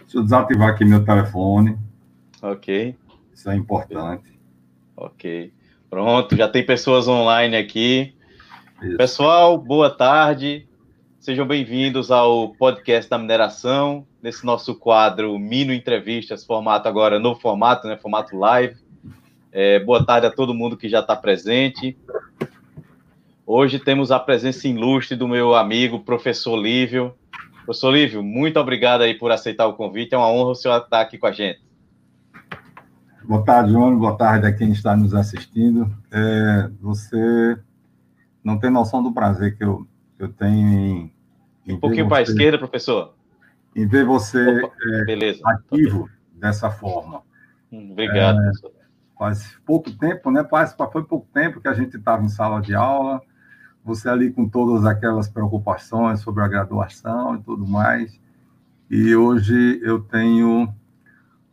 Deixa eu desativar aqui meu telefone. Ok. Isso é importante. Ok. Pronto, já tem pessoas online aqui. Isso. Pessoal, boa tarde. Sejam bem-vindos ao podcast da mineração, nesse nosso quadro Mino Entrevistas, formato agora, novo formato, né? Formato live. É, boa tarde a todo mundo que já está presente. Hoje temos a presença ilustre do meu amigo, professor Lívio. Professor Lívio, muito obrigado aí por aceitar o convite. É uma honra o senhor estar aqui com a gente. Boa tarde, João. Boa tarde a quem está nos assistindo. É, você não tem noção do prazer que eu, eu tenho em. em um pouquinho para a esquerda, professor. Em ver você é, ativo dessa forma. Hum, obrigado, é, professor. Faz pouco tempo, né? Faz, foi pouco tempo que a gente estava em sala de aula, você ali com todas aquelas preocupações sobre a graduação e tudo mais. E hoje eu tenho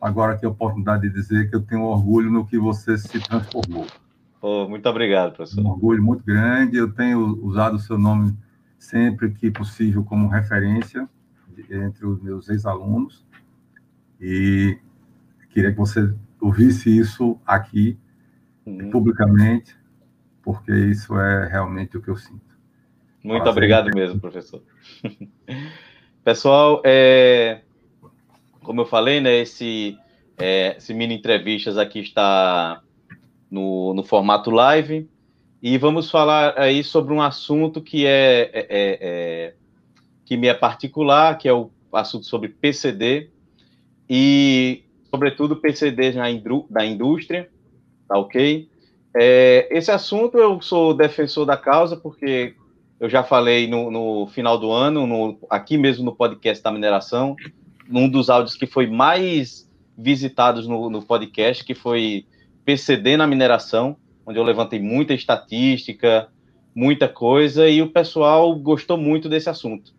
agora aqui a oportunidade de dizer que eu tenho orgulho no que você se transformou. Oh, muito obrigado, professor. Um orgulho muito grande. Eu tenho usado o seu nome sempre que possível como referência entre os meus ex-alunos. E queria que você ouvisse isso aqui, uhum. publicamente, porque isso é realmente o que eu sinto. Muito Prazer. obrigado mesmo, professor. Pessoal, é, como eu falei, né, esse, é, esse mini entrevistas aqui está no, no formato live e vamos falar aí sobre um assunto que é, é, é, é que me é particular, que é o assunto sobre PCD e, sobretudo, PCD na, indú da indústria, tá ok? É, esse assunto eu sou defensor da causa porque eu já falei no, no final do ano, no, aqui mesmo no podcast da mineração, num dos áudios que foi mais visitados no, no podcast, que foi PCD na mineração, onde eu levantei muita estatística, muita coisa, e o pessoal gostou muito desse assunto.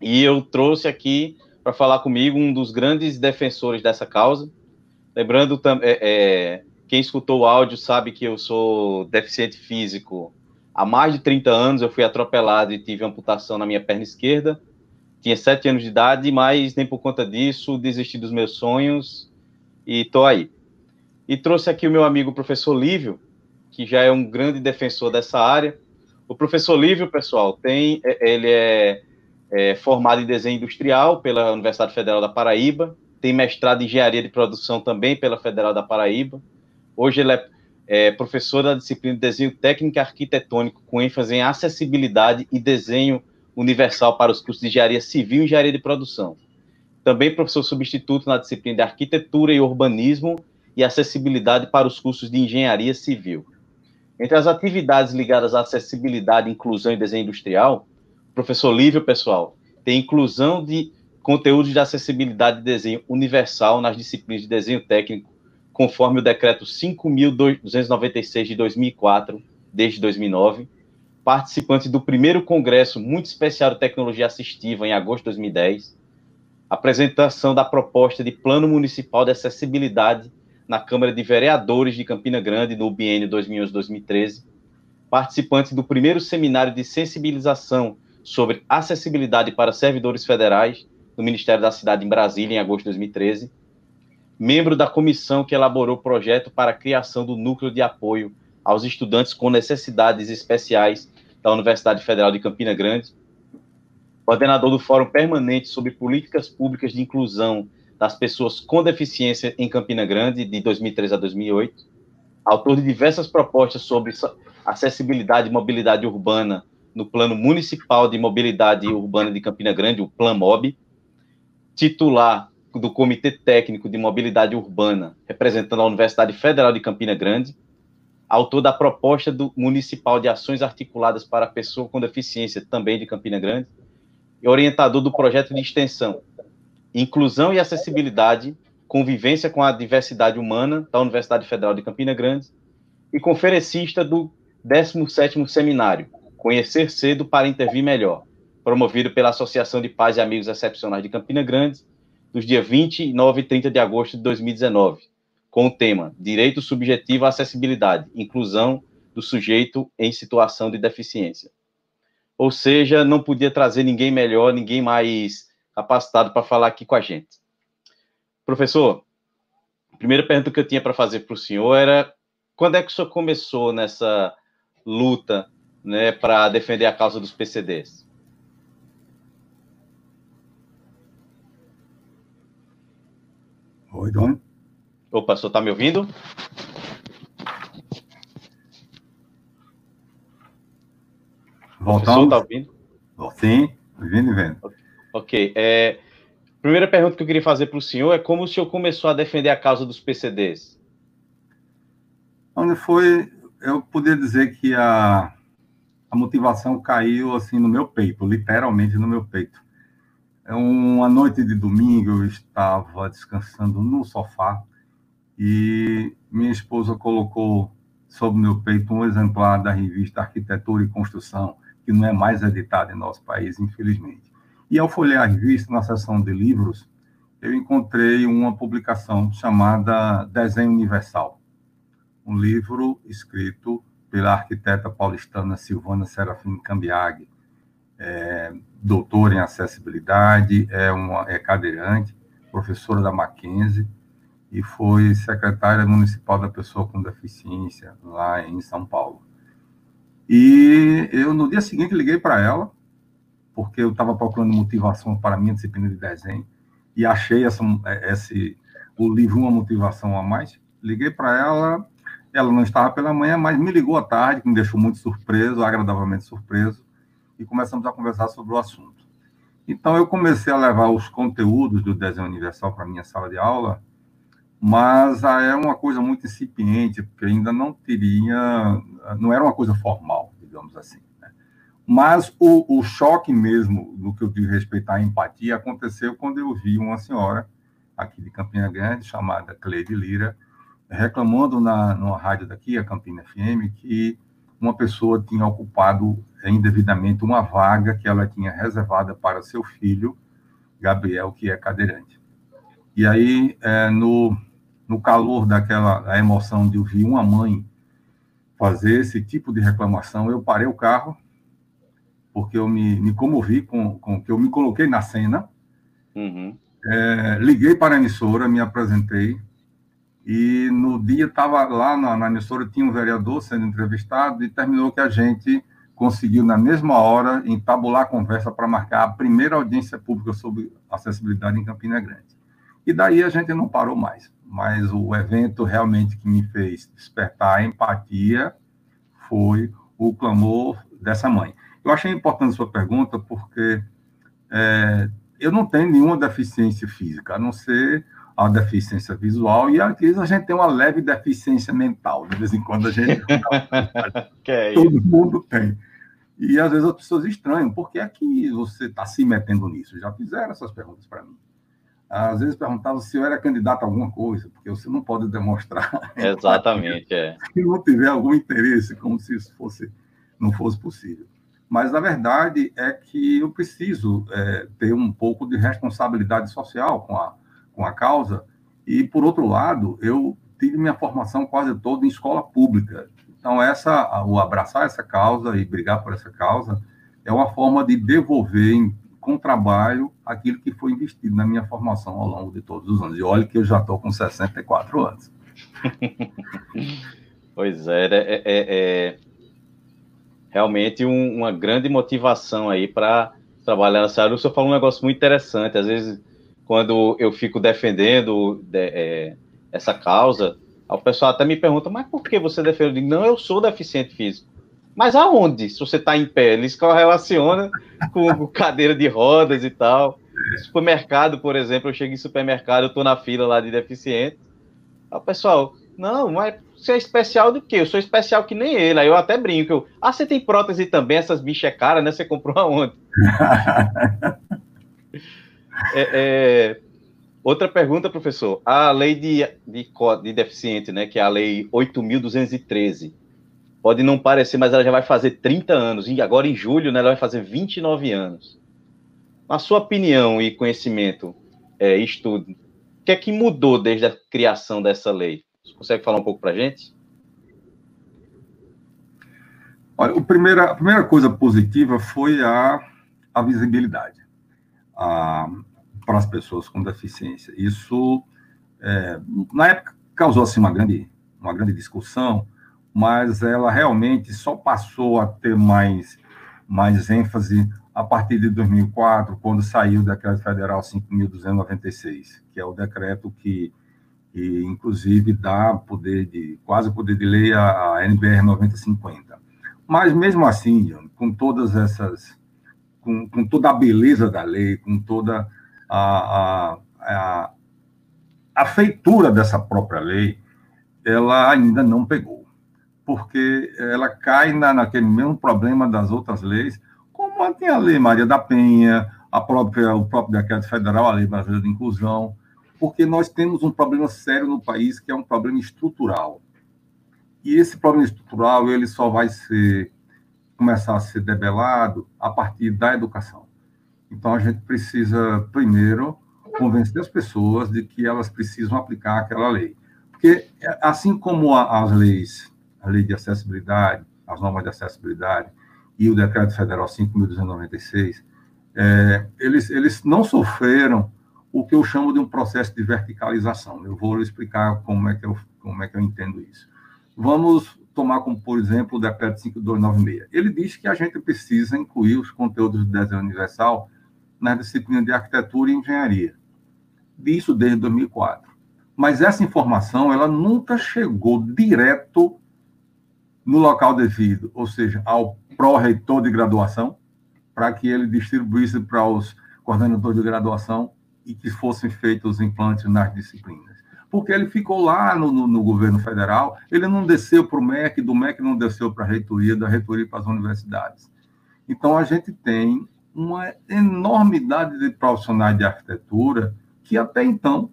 E eu trouxe aqui para falar comigo um dos grandes defensores dessa causa. Lembrando, é, é, quem escutou o áudio sabe que eu sou deficiente físico há mais de 30 anos. Eu fui atropelado e tive amputação na minha perna esquerda tinha sete anos de idade, mas nem por conta disso desisti dos meus sonhos e estou aí. E trouxe aqui o meu amigo professor Lívio, que já é um grande defensor dessa área. O professor Lívio, pessoal, tem, é, ele é, é formado em desenho industrial pela Universidade Federal da Paraíba, tem mestrado em engenharia de produção também pela Federal da Paraíba. Hoje ele é, é professor da disciplina de desenho técnico e arquitetônico, com ênfase em acessibilidade e desenho universal para os cursos de engenharia civil e engenharia de produção. Também professor substituto na disciplina de arquitetura e urbanismo e acessibilidade para os cursos de engenharia civil. Entre as atividades ligadas à acessibilidade, inclusão e desenho industrial, professor Lívio, pessoal, tem inclusão de conteúdos de acessibilidade e desenho universal nas disciplinas de desenho técnico, conforme o decreto 5.296 de 2004, desde 2009, participante do primeiro congresso muito especial de tecnologia assistiva em agosto de 2010, apresentação da proposta de Plano Municipal de Acessibilidade na Câmara de Vereadores de Campina Grande no biênio 2011-2013, participante do primeiro seminário de sensibilização sobre acessibilidade para servidores federais do Ministério da Cidade em Brasília em agosto de 2013, membro da comissão que elaborou o projeto para a criação do núcleo de apoio aos estudantes com necessidades especiais da Universidade Federal de Campina Grande, coordenador do Fórum Permanente sobre Políticas Públicas de Inclusão das Pessoas com Deficiência em Campina Grande, de 2003 a 2008, autor de diversas propostas sobre acessibilidade e mobilidade urbana no Plano Municipal de Mobilidade Urbana de Campina Grande, o PLAMOB, titular do Comitê Técnico de Mobilidade Urbana, representando a Universidade Federal de Campina Grande, autor da proposta do municipal de ações articuladas para a pessoa com deficiência, também de Campina Grande, e orientador do projeto de extensão Inclusão e Acessibilidade, Convivência com a Diversidade Humana, da Universidade Federal de Campina Grande, e conferencista do 17º Seminário, Conhecer Cedo para Intervir Melhor, promovido pela Associação de Pais e Amigos Excepcionais de Campina Grande, dos dias 29 e 30 de agosto de 2019 com o tema Direito Subjetivo à Acessibilidade, Inclusão do Sujeito em Situação de Deficiência. Ou seja, não podia trazer ninguém melhor, ninguém mais capacitado para falar aqui com a gente. Professor, a primeira pergunta que eu tinha para fazer para o senhor era quando é que o senhor começou nessa luta né, para defender a causa dos PCDs? Oi, Dom. Opa, o senhor está me ouvindo? Voltamos. Está ouvindo? Sim, ouvindo e vendo. Ok. É, primeira pergunta que eu queria fazer para o senhor é como o senhor começou a defender a causa dos PCDs? Onde foi, eu poderia dizer que a, a motivação caiu assim no meu peito, literalmente no meu peito. É uma noite de domingo, eu estava descansando no sofá e minha esposa colocou sobre meu peito um exemplar da revista Arquitetura e Construção, que não é mais editada em nosso país, infelizmente. E ao folhear a revista, na seção de livros, eu encontrei uma publicação chamada Desenho Universal, um livro escrito pela arquiteta paulistana Silvana Serafim Cambiag, é, doutora em acessibilidade, é, uma, é cadeirante, professora da Mackenzie e foi secretária municipal da pessoa com deficiência lá em São Paulo. E eu, no dia seguinte, liguei para ela, porque eu estava procurando motivação para a minha disciplina de desenho, e achei essa, esse, o livro Uma Motivação a Mais. Liguei para ela, ela não estava pela manhã, mas me ligou à tarde, que me deixou muito surpreso, agradavelmente surpreso, e começamos a conversar sobre o assunto. Então, eu comecei a levar os conteúdos do desenho universal para minha sala de aula, mas é uma coisa muito incipiente, porque ainda não teria, não era uma coisa formal, digamos assim. Né? Mas o, o, choque mesmo, no que eu digo respeito à empatia, aconteceu quando eu vi uma senhora aqui de Campina Grande, chamada Cleide Lira, reclamando na numa rádio daqui, a Campina FM, que uma pessoa tinha ocupado indevidamente uma vaga que ela tinha reservada para seu filho, Gabriel, que é cadeirante. E aí, é, no, no calor daquela emoção de ouvir uma mãe fazer esse tipo de reclamação, eu parei o carro, porque eu me, me comovi com, com que eu me coloquei na cena, uhum. é, liguei para a emissora, me apresentei, e no dia estava lá na, na emissora, tinha um vereador sendo entrevistado, e terminou que a gente conseguiu, na mesma hora, entabular a conversa para marcar a primeira audiência pública sobre acessibilidade em Campina Grande. E daí a gente não parou mais. Mas o evento realmente que me fez despertar a empatia foi o clamor dessa mãe. Eu achei importante sua pergunta porque é, eu não tenho nenhuma deficiência física, a não ser a deficiência visual e às vezes a gente tem uma leve deficiência mental. De vez em quando a gente. é Todo mundo tem. E às vezes as pessoas estranham, por que é que você está se metendo nisso? Já fizeram essas perguntas para mim. Às vezes perguntavam se eu era candidato a alguma coisa, porque você não pode demonstrar. Exatamente, é. Se não tiver algum interesse, como se isso fosse, não fosse possível. Mas a verdade é que eu preciso é, ter um pouco de responsabilidade social com a, com a causa. E, por outro lado, eu tive minha formação quase toda em escola pública. Então, essa, o abraçar essa causa e brigar por essa causa é uma forma de devolver com trabalho aquilo que foi investido na minha formação ao longo de todos os anos. E olha que eu já estou com 64 anos. pois é, é, é, é realmente um, uma grande motivação aí para trabalhar nessa área. O senhor falou um negócio muito interessante. Às vezes, quando eu fico defendendo de, é, essa causa, o pessoal até me pergunta, mas por que você defende? Não, eu sou deficiente físico. Mas aonde? Se você está em pé, eles correlacionam com cadeira de rodas e tal. Supermercado, por exemplo, eu chego em supermercado, eu estou na fila lá de deficiente. O pessoal, não, mas você é especial do quê? Eu sou especial que nem ele. Aí eu até brinco. Eu, ah, você tem prótese também? Essas bichas é cara, né? Você comprou aonde? é, é, Outra pergunta, professor. A lei de, de, de deficiente, né, que é a lei 8.213, pode não parecer, mas ela já vai fazer 30 anos, e agora em julho né, ela vai fazer 29 anos. Na sua opinião e conhecimento, é, estudo, o que é que mudou desde a criação dessa lei? Você consegue falar um pouco para a gente? Olha, o primeira, a primeira coisa positiva foi a, a visibilidade. Para as pessoas com deficiência. Isso, é, na época, causou assim, uma, grande, uma grande discussão, mas ela realmente só passou a ter mais, mais ênfase a partir de 2004, quando saiu o Decreto Federal 5.296, que é o decreto que, que, inclusive, dá poder de, quase poder de lei à NBR 9050. Mas, mesmo assim, com todas essas, com, com toda a beleza da lei, com toda a, a, a, a feitura dessa própria lei, ela ainda não pegou, porque ela cai na, naquele mesmo problema das outras leis, como tem a Lei Maria da Penha, a própria, o próprio decreto federal, a Lei Brasileira de Inclusão, porque nós temos um problema sério no país, que é um problema estrutural. E esse problema estrutural, ele só vai ser, começar a ser debelado a partir da educação. Então, a gente precisa, primeiro, convencer as pessoas de que elas precisam aplicar aquela lei. Porque, assim como as leis, a lei de acessibilidade, as normas de acessibilidade, e o Decreto Federal 5.296, é, eles, eles não sofreram o que eu chamo de um processo de verticalização. Eu vou explicar como é que eu, como é que eu entendo isso. Vamos tomar como, por exemplo, o Decreto 5296. Ele diz que a gente precisa incluir os conteúdos do desenho universal na disciplina de arquitetura e engenharia. Isso desde 2004. Mas essa informação, ela nunca chegou direto no local devido, ou seja, ao pró-reitor de graduação, para que ele distribuísse para os coordenadores de graduação e que fossem feitos os implantes nas disciplinas. Porque ele ficou lá no, no, no governo federal, ele não desceu para o MEC, do MEC não desceu para a reitoria, da reitoria para as universidades. Então, a gente tem uma enormidade de profissionais de arquitetura que até então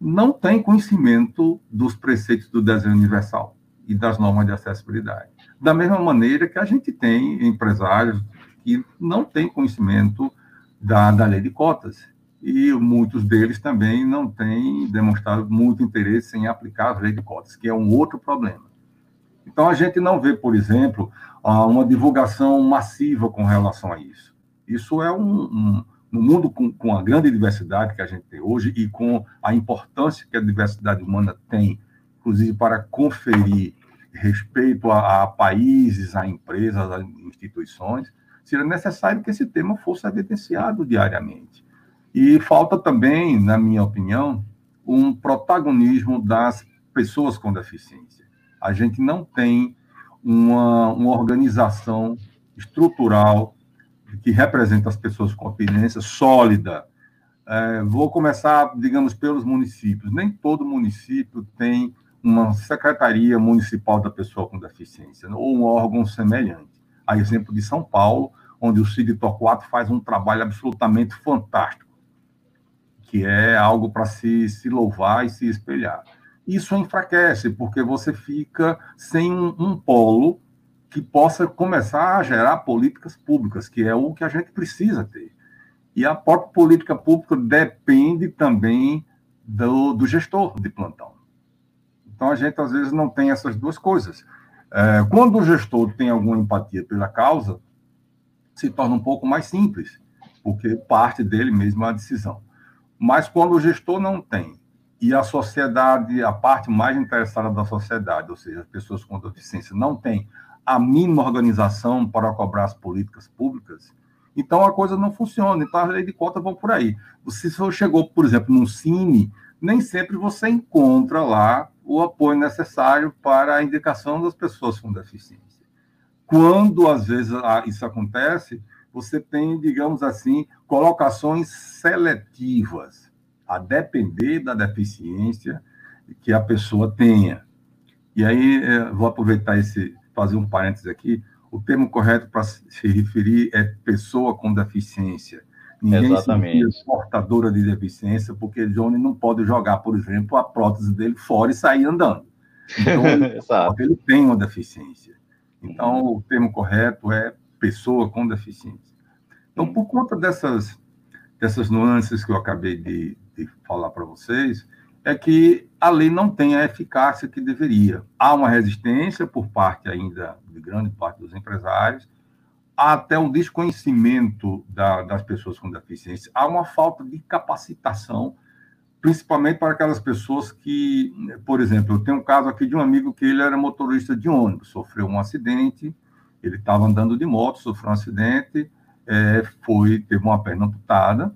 não tem conhecimento dos preceitos do desenho universal e das normas de acessibilidade. Da mesma maneira que a gente tem empresários que não têm conhecimento da, da lei de cotas, e muitos deles também não têm demonstrado muito interesse em aplicar a lei de cotas, que é um outro problema. Então, a gente não vê, por exemplo, uma divulgação massiva com relação a isso. Isso é um, um no mundo com, com, a grande diversidade que a gente tem hoje e com a importância que a diversidade humana tem, inclusive para conferir respeito a, a, países, a empresas, a instituições, seria necessário que esse tema fosse evidenciado diariamente. E falta também, na minha opinião, um protagonismo das pessoas com deficiência. A gente não tem uma, uma organização estrutural que representa as pessoas com deficiência sólida. É, vou começar, digamos, pelos municípios. Nem todo município tem uma secretaria municipal da pessoa com deficiência, ou um órgão semelhante. A exemplo de São Paulo, onde o CID Torquato faz um trabalho absolutamente fantástico, que é algo para se, se louvar e se espelhar. Isso enfraquece, porque você fica sem um, polo que possa começar a gerar políticas públicas, que é o que a gente precisa ter. E a própria política pública depende também do, do gestor de plantão. Então, a gente, às vezes, não tem essas duas coisas. É, quando o gestor tem alguma empatia pela causa, se torna um pouco mais simples, porque parte dele mesmo é a decisão. Mas quando o gestor não tem, e a sociedade, a parte mais interessada da sociedade, ou seja, as pessoas com deficiência, não tem a mínima organização para cobrar as políticas públicas, então a coisa não funciona. Então, as leis de cota vão por aí. Se você chegou, por exemplo, num cine, nem sempre você encontra lá o apoio necessário para a indicação das pessoas com deficiência. Quando, às vezes, isso acontece, você tem, digamos assim, colocações seletivas, a depender da deficiência que a pessoa tenha. E aí, é, vou aproveitar esse, fazer um parênteses aqui, o termo correto para se referir é pessoa com deficiência. Ninguém Exatamente. se portadora de deficiência, porque Johnny não pode jogar, por exemplo, a prótese dele fora e sair andando. Então, ele, ele tem uma deficiência. Então, o termo correto é pessoa com deficiência. Então, por conta dessas, dessas nuances que eu acabei de, de falar para vocês, é que a lei não tem a eficácia que deveria. Há uma resistência por parte ainda de grande parte dos empresários, há até um desconhecimento da, das pessoas com deficiência, há uma falta de capacitação, principalmente para aquelas pessoas que, por exemplo, eu tenho um caso aqui de um amigo que ele era motorista de ônibus, sofreu um acidente, ele estava andando de moto, sofreu um acidente, é, foi, teve uma perna amputada,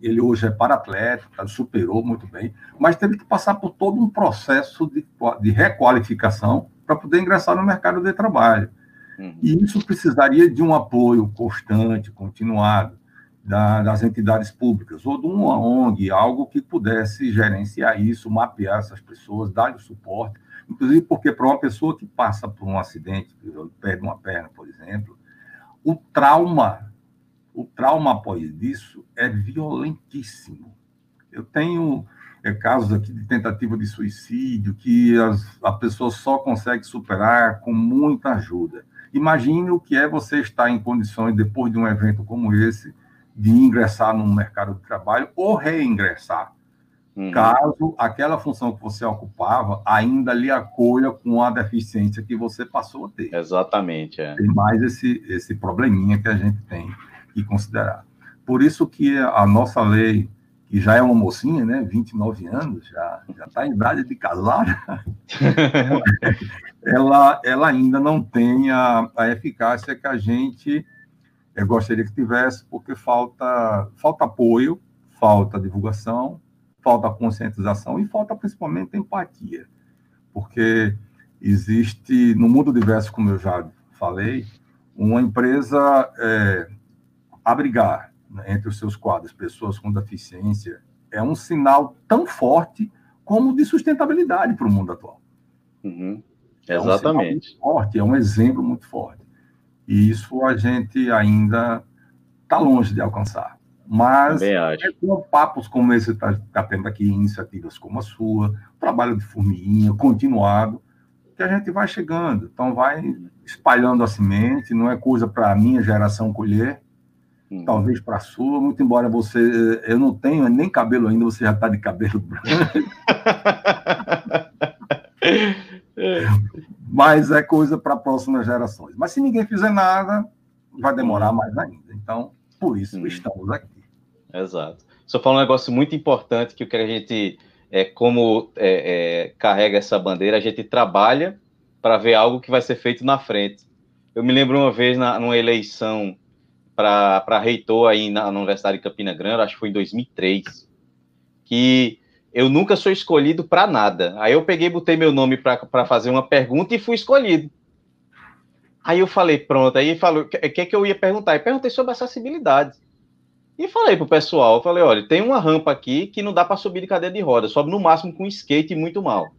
ele hoje é para-atleta, superou muito bem, mas teve que passar por todo um processo de, de requalificação para poder ingressar no mercado de trabalho. Uhum. E isso precisaria de um apoio constante, continuado, da, das entidades públicas, ou de uma ONG, algo que pudesse gerenciar isso, mapear essas pessoas, dar-lhe suporte, inclusive porque para uma pessoa que passa por um acidente, perde uma perna, por exemplo, o trauma o trauma após isso é violentíssimo. Eu tenho é, casos aqui de tentativa de suicídio que as, a pessoa só consegue superar com muita ajuda. Imagine o que é você estar em condições, depois de um evento como esse, de ingressar no mercado de trabalho ou reingressar, uhum. caso aquela função que você ocupava ainda lhe acolha com a deficiência que você passou a ter. Exatamente. É. Tem mais esse, esse probleminha que a gente tem que considerar. Por isso que a nossa lei, que já é uma mocinha, né, 29 anos, já já está em idade de casar, ela, ela ainda não tem a, a eficácia que a gente eh, gostaria que tivesse, porque falta, falta apoio, falta divulgação, falta conscientização e falta principalmente empatia. Porque existe, no mundo diverso, como eu já falei, uma empresa é, abrigar né, entre os seus quadros pessoas com deficiência é um sinal tão forte como de sustentabilidade para o mundo atual. Uhum. Exatamente. É um forte, é um exemplo muito forte. E isso a gente ainda está longe de alcançar. Mas é com papos como esse está tá tendo aqui, iniciativas como a sua, trabalho de formiguinha continuado, que a gente vai chegando. Então, vai espalhando a semente, não é coisa para a minha geração colher, Hum. Talvez para a sua, muito embora você. Eu não tenho nem cabelo ainda, você já está de cabelo branco. Mas é coisa para próximas gerações. Mas se ninguém fizer nada, vai demorar hum. mais ainda. Então, por isso hum. estamos aqui. Exato. Só falou um negócio muito importante que o que a gente, é, como é, é, carrega essa bandeira, a gente trabalha para ver algo que vai ser feito na frente. Eu me lembro uma vez na, numa eleição para reitor aí na, na, Universidade de Campina Grande, acho que foi em 2003, que eu nunca sou escolhido para nada. Aí eu peguei, botei meu nome para fazer uma pergunta e fui escolhido. Aí eu falei, pronto, aí falou, o que, que, que eu ia perguntar? Eu perguntei sobre acessibilidade. E falei pro pessoal, falei, olha, tem uma rampa aqui que não dá para subir de cadeira de roda, sobe no máximo com skate muito mal.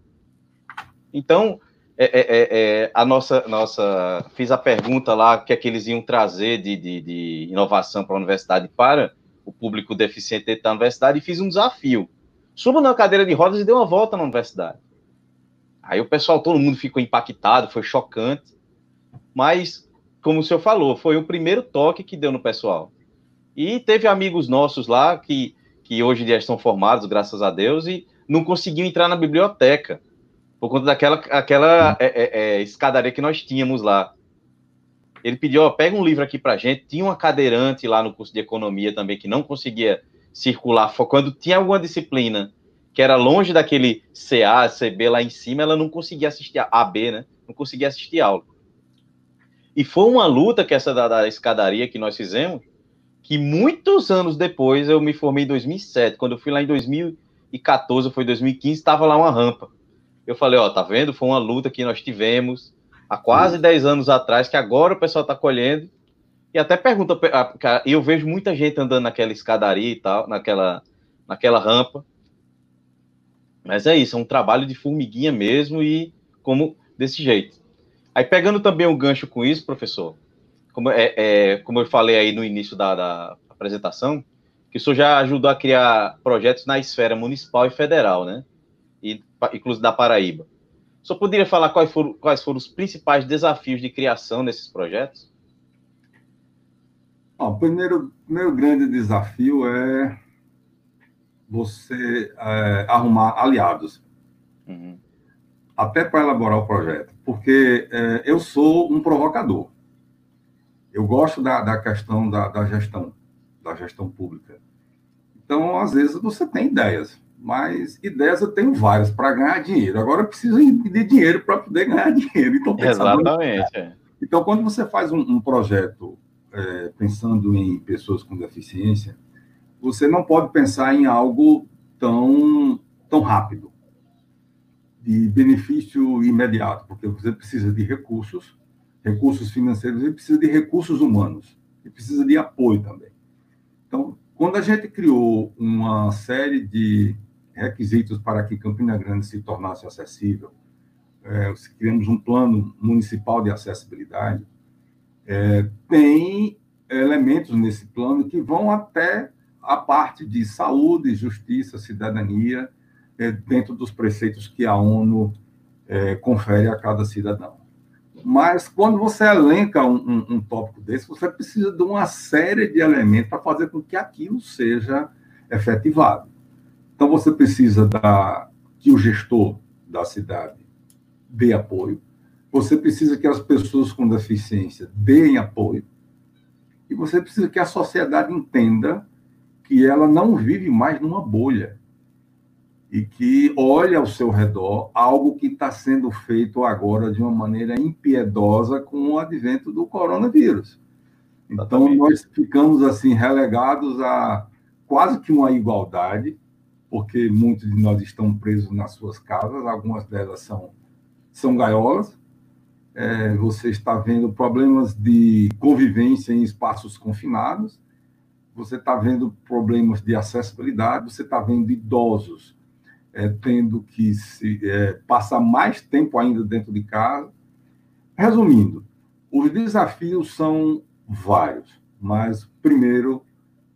Então, é, é, é, é, a nossa, nossa. Fiz a pergunta lá que é que eles iam trazer de, de, de inovação para a universidade para o público deficiente da universidade e fiz um desafio. Suba na cadeira de rodas e dê uma volta na universidade. Aí o pessoal, todo mundo ficou impactado, foi chocante. Mas, como o senhor falou, foi o primeiro toque que deu no pessoal. E teve amigos nossos lá que, que hoje já estão formados, graças a Deus, e não conseguiam entrar na biblioteca por conta daquela aquela é, é, é, escadaria que nós tínhamos lá. Ele pediu, ó, pega um livro aqui pra gente. Tinha uma cadeirante lá no curso de economia também que não conseguia circular. Quando tinha alguma disciplina que era longe daquele CA, CB lá em cima, ela não conseguia assistir AB, né? Não conseguia assistir aula. E foi uma luta que essa da, da escadaria que nós fizemos, que muitos anos depois, eu me formei em 2007, quando eu fui lá em 2014, foi 2015, estava lá uma rampa eu falei, ó, tá vendo? Foi uma luta que nós tivemos há quase 10 anos atrás, que agora o pessoal tá colhendo. E até pergunta, e eu vejo muita gente andando naquela escadaria e tal, naquela, naquela rampa. Mas é isso, é um trabalho de formiguinha mesmo e como desse jeito. Aí pegando também um gancho com isso, professor, como, é, é como eu falei aí no início da, da apresentação, que o senhor já ajudou a criar projetos na esfera municipal e federal, né? e inclusive da Paraíba. Só poderia falar quais foram, quais foram os principais desafios de criação nesses projetos? o primeiro, primeiro grande desafio é você é, arrumar aliados. Uhum. Até para elaborar o projeto. Porque é, eu sou um provocador. Eu gosto da, da questão da, da gestão, da gestão pública. Então, às vezes, você tem ideias, mas ideias eu tenho várias para ganhar dinheiro. Agora, eu preciso de dinheiro para poder ganhar dinheiro. Então, Exatamente. Então, quando você faz um, um projeto é, pensando em pessoas com deficiência, você não pode pensar em algo tão, tão rápido, de benefício imediato, porque você precisa de recursos, recursos financeiros e precisa de recursos humanos, e precisa de apoio também. Então, quando a gente criou uma série de requisitos para que Campina Grande se tornasse acessível, é, criamos um plano municipal de acessibilidade, é, tem elementos nesse plano que vão até a parte de saúde, justiça, cidadania, é, dentro dos preceitos que a ONU é, confere a cada cidadão. Mas quando você elenca um, um, um, tópico desse, você precisa de uma série de elementos para fazer com que aquilo seja efetivado. Então você precisa da, que o gestor da cidade dê apoio, você precisa que as pessoas com deficiência deem apoio, e você precisa que a sociedade entenda que ela não vive mais numa bolha e que olha ao seu redor algo que está sendo feito agora de uma maneira impiedosa com o advento do coronavírus. Então, nós ficamos assim relegados a quase que uma igualdade, porque muitos de nós estão presos nas suas casas, algumas delas são, são gaiolas. É, você está vendo problemas de convivência em espaços confinados, você está vendo problemas de acessibilidade, você está vendo idosos é, tendo que se, é, passar mais tempo ainda dentro de casa. Resumindo, os desafios são vários, mas primeiro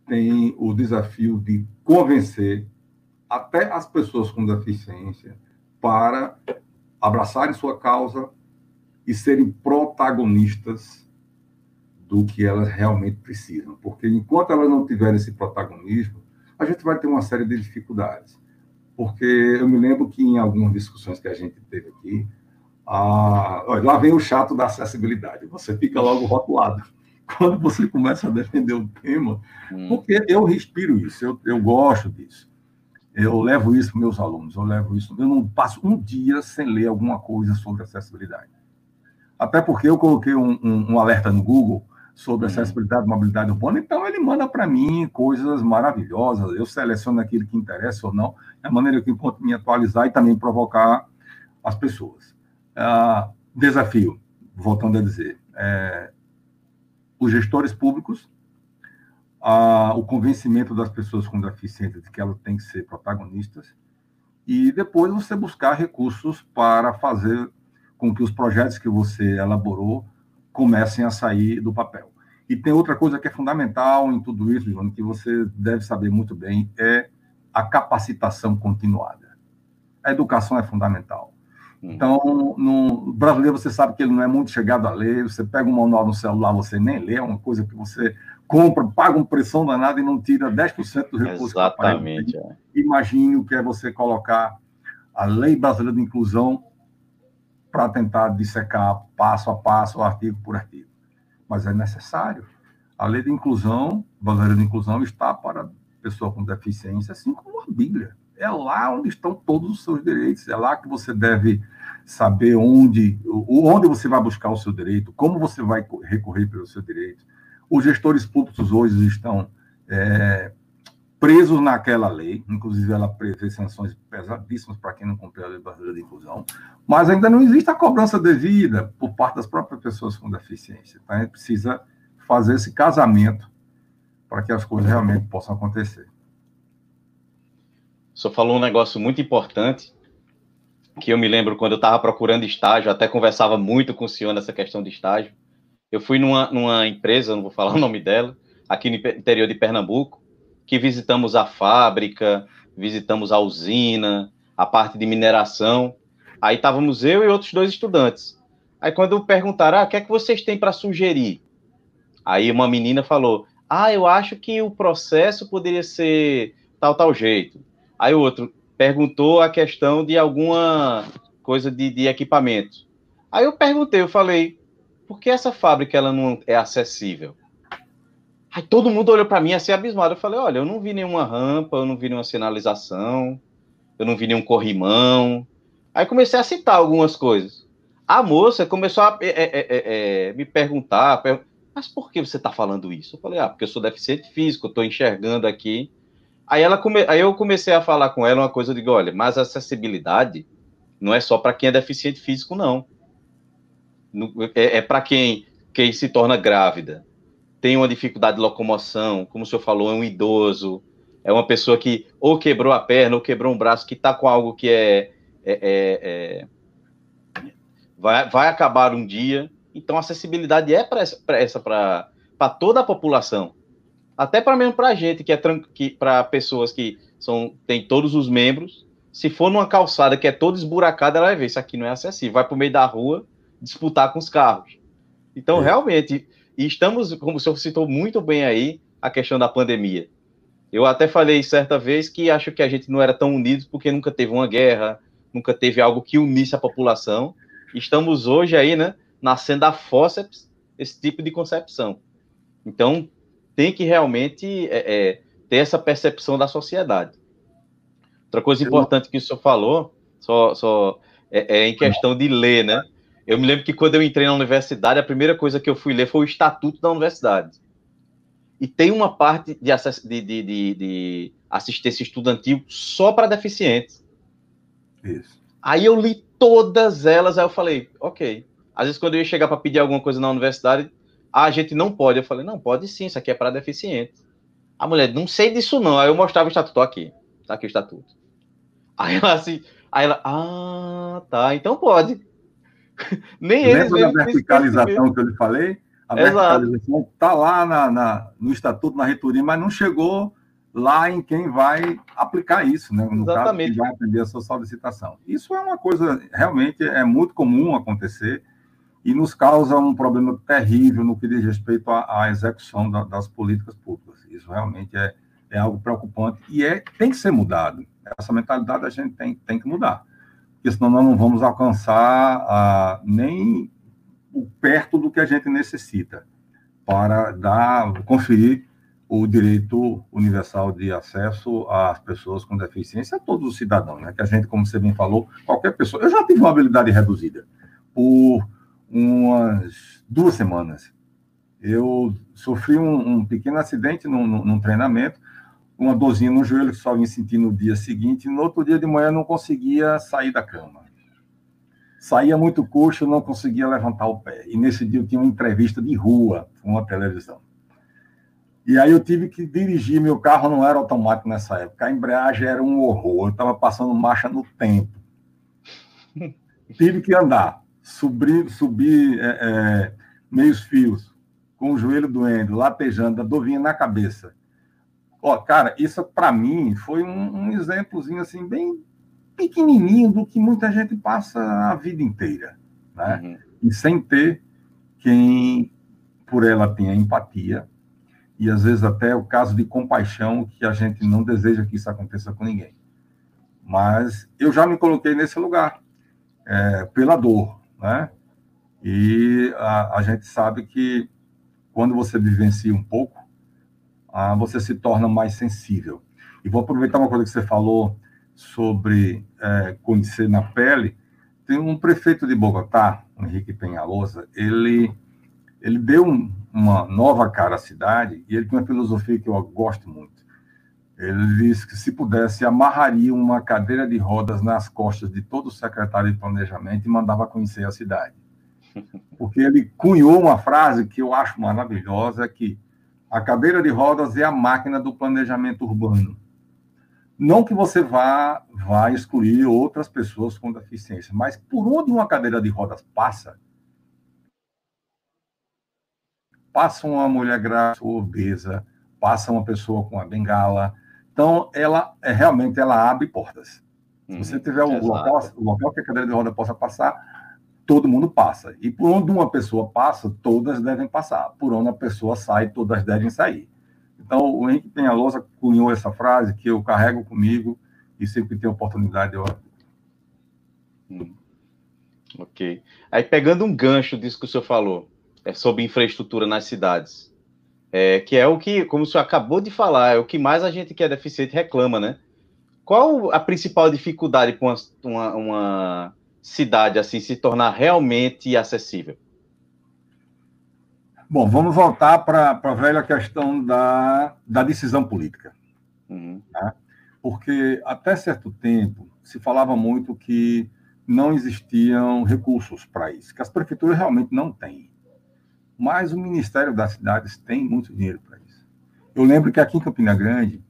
tem o desafio de convencer até as pessoas com deficiência para abraçarem sua causa e serem protagonistas do que elas realmente precisam. Porque enquanto elas não tiverem esse protagonismo, a gente vai ter uma série de dificuldades porque eu me lembro que em algumas discussões que a gente teve aqui, a... lá vem o chato da acessibilidade, você fica logo rotulado. Quando você começa a defender o tema, hum. porque eu respiro isso, eu, eu gosto disso. Eu levo isso para meus alunos, eu levo isso. Eu não passo um dia sem ler alguma coisa sobre acessibilidade. Até porque eu coloquei um, um, um alerta no Google sobre uhum. acessibilidade e mobilidade urbana, então ele manda para mim coisas maravilhosas, eu seleciono aquilo que interessa ou não, é a maneira que eu encontro me atualizar e também provocar as pessoas. Ah, desafio, voltando a dizer, é, os gestores públicos, ah, o convencimento das pessoas com deficiência de que elas têm que ser protagonistas, e depois você buscar recursos para fazer com que os projetos que você elaborou comecem a sair do papel. E tem outra coisa que é fundamental em tudo isso, João, que você deve saber muito bem, é a capacitação continuada. A educação é fundamental. Hum. Então, no brasileiro, você sabe que ele não é muito chegado a ler, você pega um manual no celular, você nem lê, é uma coisa que você compra, paga uma pressão danada e não tira 10% do recurso. Exatamente. É. Imagine o que é você colocar a Lei Brasileira de Inclusão para tentar dissecar passo a passo, artigo por artigo. Mas é necessário. A lei de inclusão, brasileira de inclusão, está para pessoa com deficiência, assim como a Bíblia. É lá onde estão todos os seus direitos, é lá que você deve saber onde, onde você vai buscar o seu direito, como você vai recorrer pelo seu direito. Os gestores públicos hoje estão é, presos naquela lei, inclusive ela prevê sanções pesadíssimas para quem não cumpriu a lei brasileira de inclusão, mas ainda não existe a cobrança devida por parte das próprias pessoas com deficiência. Então, a gente precisa fazer esse casamento para que as coisas realmente possam acontecer. O senhor falou um negócio muito importante, que eu me lembro quando eu estava procurando estágio, até conversava muito com o senhor nessa questão de estágio. Eu fui numa, numa empresa, não vou falar o nome dela, aqui no interior de Pernambuco, que visitamos a fábrica, visitamos a usina, a parte de mineração. Aí estávamos eu e outros dois estudantes. Aí quando perguntaram, ah, o que é que vocês têm para sugerir? Aí uma menina falou, ah, eu acho que o processo poderia ser tal, tal jeito. Aí o outro perguntou a questão de alguma coisa de, de equipamento. Aí eu perguntei, eu falei, por que essa fábrica ela não é acessível? Aí todo mundo olhou para mim assim abismado. Eu falei, olha, eu não vi nenhuma rampa, eu não vi nenhuma sinalização, eu não vi nenhum corrimão. Aí comecei a citar algumas coisas. A moça começou a é, é, é, me perguntar, mas por que você está falando isso? Eu falei, ah, porque eu sou deficiente físico, estou enxergando aqui. Aí, ela come... Aí eu comecei a falar com ela uma coisa, eu digo, olha, mas acessibilidade não é só para quem é deficiente físico, não. É, é para quem, quem se torna grávida, tem uma dificuldade de locomoção, como o senhor falou, é um idoso, é uma pessoa que ou quebrou a perna ou quebrou um braço, que está com algo que é, é, é, é, vai, vai acabar um dia. Então, a acessibilidade é para essa, para toda a população. Até para mesmo para a gente, que é que, para pessoas que são, tem todos os membros. Se for numa calçada que é toda esburacada, ela vai ver isso aqui não é acessível. Vai para o meio da rua disputar com os carros. Então, é. realmente, estamos, como o senhor citou muito bem aí, a questão da pandemia. Eu até falei certa vez que acho que a gente não era tão unidos porque nunca teve uma guerra, nunca teve algo que unisse a população. Estamos hoje aí, né, nascendo a fórceps esse tipo de concepção. Então, tem que realmente é, é, ter essa percepção da sociedade. Outra coisa importante que o senhor falou, só, só é, é, em questão de ler, né? Eu me lembro que quando eu entrei na universidade, a primeira coisa que eu fui ler foi o estatuto da universidade. E tem uma parte de, de, de, de assistência estudantil só para deficientes. Isso. Aí eu li todas elas, aí eu falei, ok, às vezes, quando eu ia chegar para pedir alguma coisa na universidade, ah, a gente não pode. Eu falei, não, pode sim, isso aqui é para deficientes. A mulher, não sei disso não. Aí eu mostrava o estatuto aqui. Tá aqui o estatuto. Aí ela assim, aí ela, ah, tá, então pode. Nem eles Lembra da verticalização que eu lhe falei? A verticalização está lá na, na, no estatuto, na reitoria, mas não chegou lá em quem vai aplicar isso, né? No Exatamente. caso, que vai atender a sua solicitação. Isso é uma coisa, realmente, é muito comum acontecer e nos causa um problema terrível no que diz respeito à, à execução da, das políticas públicas. Isso realmente é, é algo preocupante e é, tem que ser mudado. Essa mentalidade a gente tem, tem que mudar, porque senão nós não vamos alcançar ah, nem o perto do que a gente necessita para dar, conferir o direito universal de acesso às pessoas com deficiência, a todos os cidadãos, né? Que a gente, como você bem falou, qualquer pessoa. Eu já tive uma habilidade reduzida por umas duas semanas. Eu sofri um, um pequeno acidente num, num, treinamento, uma dorzinha no joelho que só vim sentir no dia seguinte, e no outro dia de manhã não conseguia sair da cama. Saía muito coxo, não conseguia levantar o pé. E nesse dia eu tinha uma entrevista de rua com uma televisão. E aí eu tive que dirigir, meu carro não era automático nessa época, a embreagem era um horror, eu estava passando marcha no tempo. tive que andar subir, subir é, é, meios fios, com o joelho doendo, latejando, a dor vinha na cabeça. Ó, cara, isso para mim foi um, um exemplozinho assim, bem pequenininho do que muita gente passa a vida inteira, né? Uhum. E sem ter quem por ela tenha empatia e às vezes até o caso de compaixão que a gente não deseja que isso aconteça com ninguém. Mas eu já me coloquei nesse lugar é, pela dor, né? E a, a gente sabe que quando você vivencia um pouco, ah, você se torna mais sensível. E vou aproveitar uma coisa que você falou sobre é, conhecer na pele. Tem um prefeito de Bogotá, Henrique Penhalosa, ele, ele deu um, uma nova cara à cidade e ele tem uma filosofia que eu gosto muito. Ele disse que se pudesse, amarraria uma cadeira de rodas nas costas de todo o secretário de planejamento e mandava conhecer a cidade. Porque ele cunhou uma frase que eu acho maravilhosa, que a cadeira de rodas é a máquina do planejamento urbano. Não que você vá, vá excluir outras pessoas com deficiência, mas por onde uma cadeira de rodas passa, passa uma mulher grávida ou obesa, passa uma pessoa com a bengala, então, ela é, realmente ela abre portas. Se você uhum. tiver o local, o local que a cadeira de roda possa passar, todo mundo passa. E por onde uma pessoa passa, todas devem passar. Por onde uma pessoa sai, todas devem sair. Então, o Henrique Penhalosa cunhou essa frase que eu carrego comigo e sempre que tenho oportunidade eu. Hum. Ok. Aí, pegando um gancho disso que o senhor falou, é, sobre infraestrutura nas cidades. É, que é o que, como o senhor acabou de falar, é o que mais a gente que é deficiente reclama, né? Qual a principal dificuldade com uma, uma cidade assim se tornar realmente acessível? Bom, vamos voltar para a velha questão da, da decisão política. Uhum. Tá? Porque até certo tempo se falava muito que não existiam recursos para isso, que as prefeituras realmente não têm. Mas o Ministério das Cidades tem muito dinheiro para isso. Eu lembro que aqui em Campina Grande,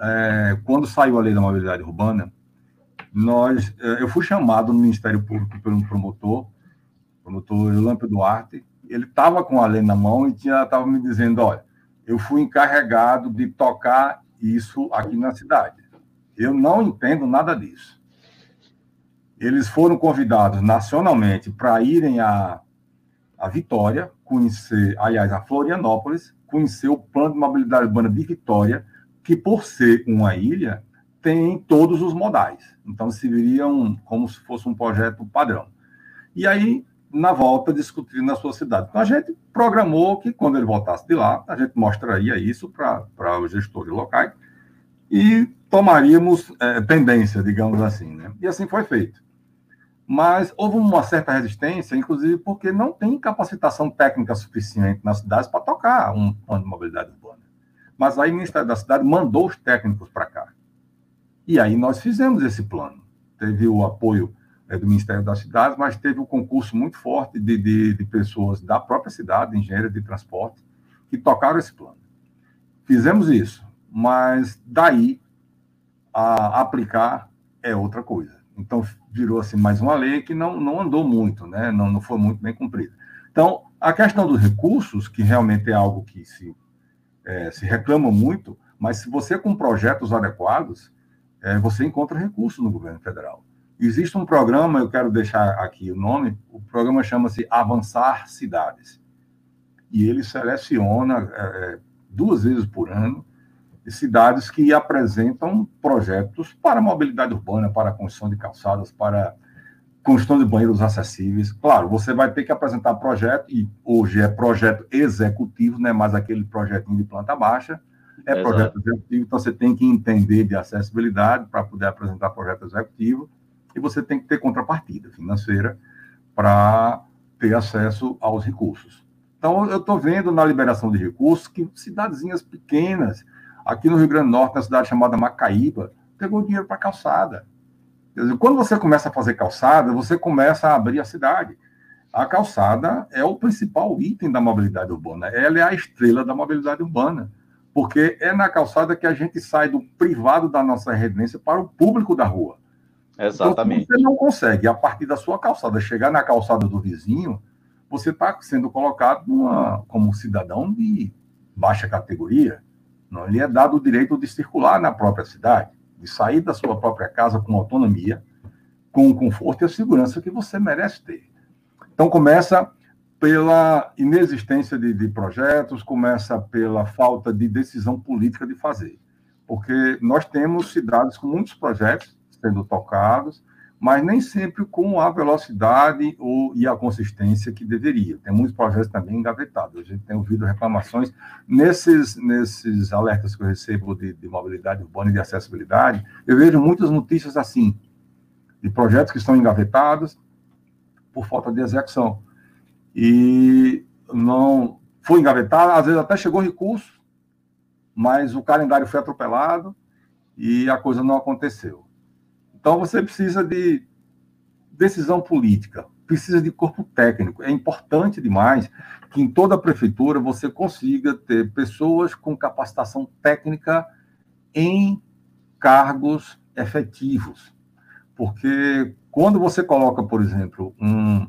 é, quando saiu a lei da mobilidade urbana, nós, é, eu fui chamado no Ministério Público pelo promotor, promotor Lampo Duarte, ele estava com a lei na mão e estava me dizendo, olha, eu fui encarregado de tocar isso aqui na cidade. Eu não entendo nada disso. Eles foram convidados nacionalmente para irem a, a Vitória, conhecer, aliás, a Florianópolis, conhecer o plano de mobilidade urbana de Vitória, que por ser uma ilha, tem todos os modais. Então, se viriam como se fosse um projeto padrão. E aí, na volta, discutir na sua cidade. Então, a gente programou que, quando ele voltasse de lá, a gente mostraria isso para os gestores locais e tomaríamos é, tendência, digamos assim. Né? E assim foi feito. Mas houve uma certa resistência, inclusive porque não tem capacitação técnica suficiente nas cidades para tocar um plano de mobilidade urbana. Mas aí o Ministério da Cidade mandou os técnicos para cá. E aí nós fizemos esse plano. Teve o apoio é, do Ministério das Cidades, mas teve um concurso muito forte de, de, de pessoas da própria cidade, engenheiros de transporte, que tocaram esse plano. Fizemos isso, mas daí a aplicar é outra coisa. Então, virou assim mais uma lei que não, não andou muito, né? não, não foi muito bem cumprida. Então, a questão dos recursos, que realmente é algo que se, é, se reclama muito, mas se você com projetos adequados, é, você encontra recursos no governo federal. Existe um programa, eu quero deixar aqui o nome, o programa chama-se Avançar Cidades. E ele seleciona é, é duas vezes por ano cidades que apresentam projetos para mobilidade urbana, para construção de calçadas, para construção de banheiros acessíveis. Claro, você vai ter que apresentar projeto, e hoje é projeto executivo, não é mais aquele projetinho de planta baixa, é Exato. projeto executivo, então você tem que entender de acessibilidade para poder apresentar projeto executivo, e você tem que ter contrapartida financeira para ter acesso aos recursos. Então, eu estou vendo na liberação de recursos que cidadezinhas pequenas, aqui no Rio Grande do Norte, na cidade chamada Macaíba, pegou dinheiro para calçada. Dizer, quando você começa a fazer calçada, você começa a abrir a cidade. A calçada é o principal item da mobilidade urbana, ela é a estrela da mobilidade urbana porque é na calçada que a gente sai do privado da nossa residência para o público da rua. Exatamente. Então, se você não consegue, a partir da sua calçada, chegar na calçada do vizinho, você está sendo colocado numa, como cidadão de baixa categoria. Não lhe é dado o direito de circular na própria cidade, de sair da sua própria casa com autonomia, com o conforto e a segurança que você merece ter. Então, começa pela inexistência de, de, projetos, começa pela falta de decisão política de fazer. Porque nós temos cidades com muitos projetos sendo tocados, mas nem sempre com a velocidade ou, e a consistência que deveria. Tem muitos projetos também engavetados. A gente tem ouvido reclamações nesses, nesses alertas que eu recebo de, de mobilidade urbana e de acessibilidade. Eu vejo muitas notícias assim, de projetos que estão engavetados por falta de execução e não foi engavetado, às vezes até chegou recurso, mas o calendário foi atropelado e a coisa não aconteceu. Então você precisa de decisão política, precisa de corpo técnico. É importante demais que em toda a prefeitura você consiga ter pessoas com capacitação técnica em cargos efetivos. Porque quando você coloca, por exemplo, um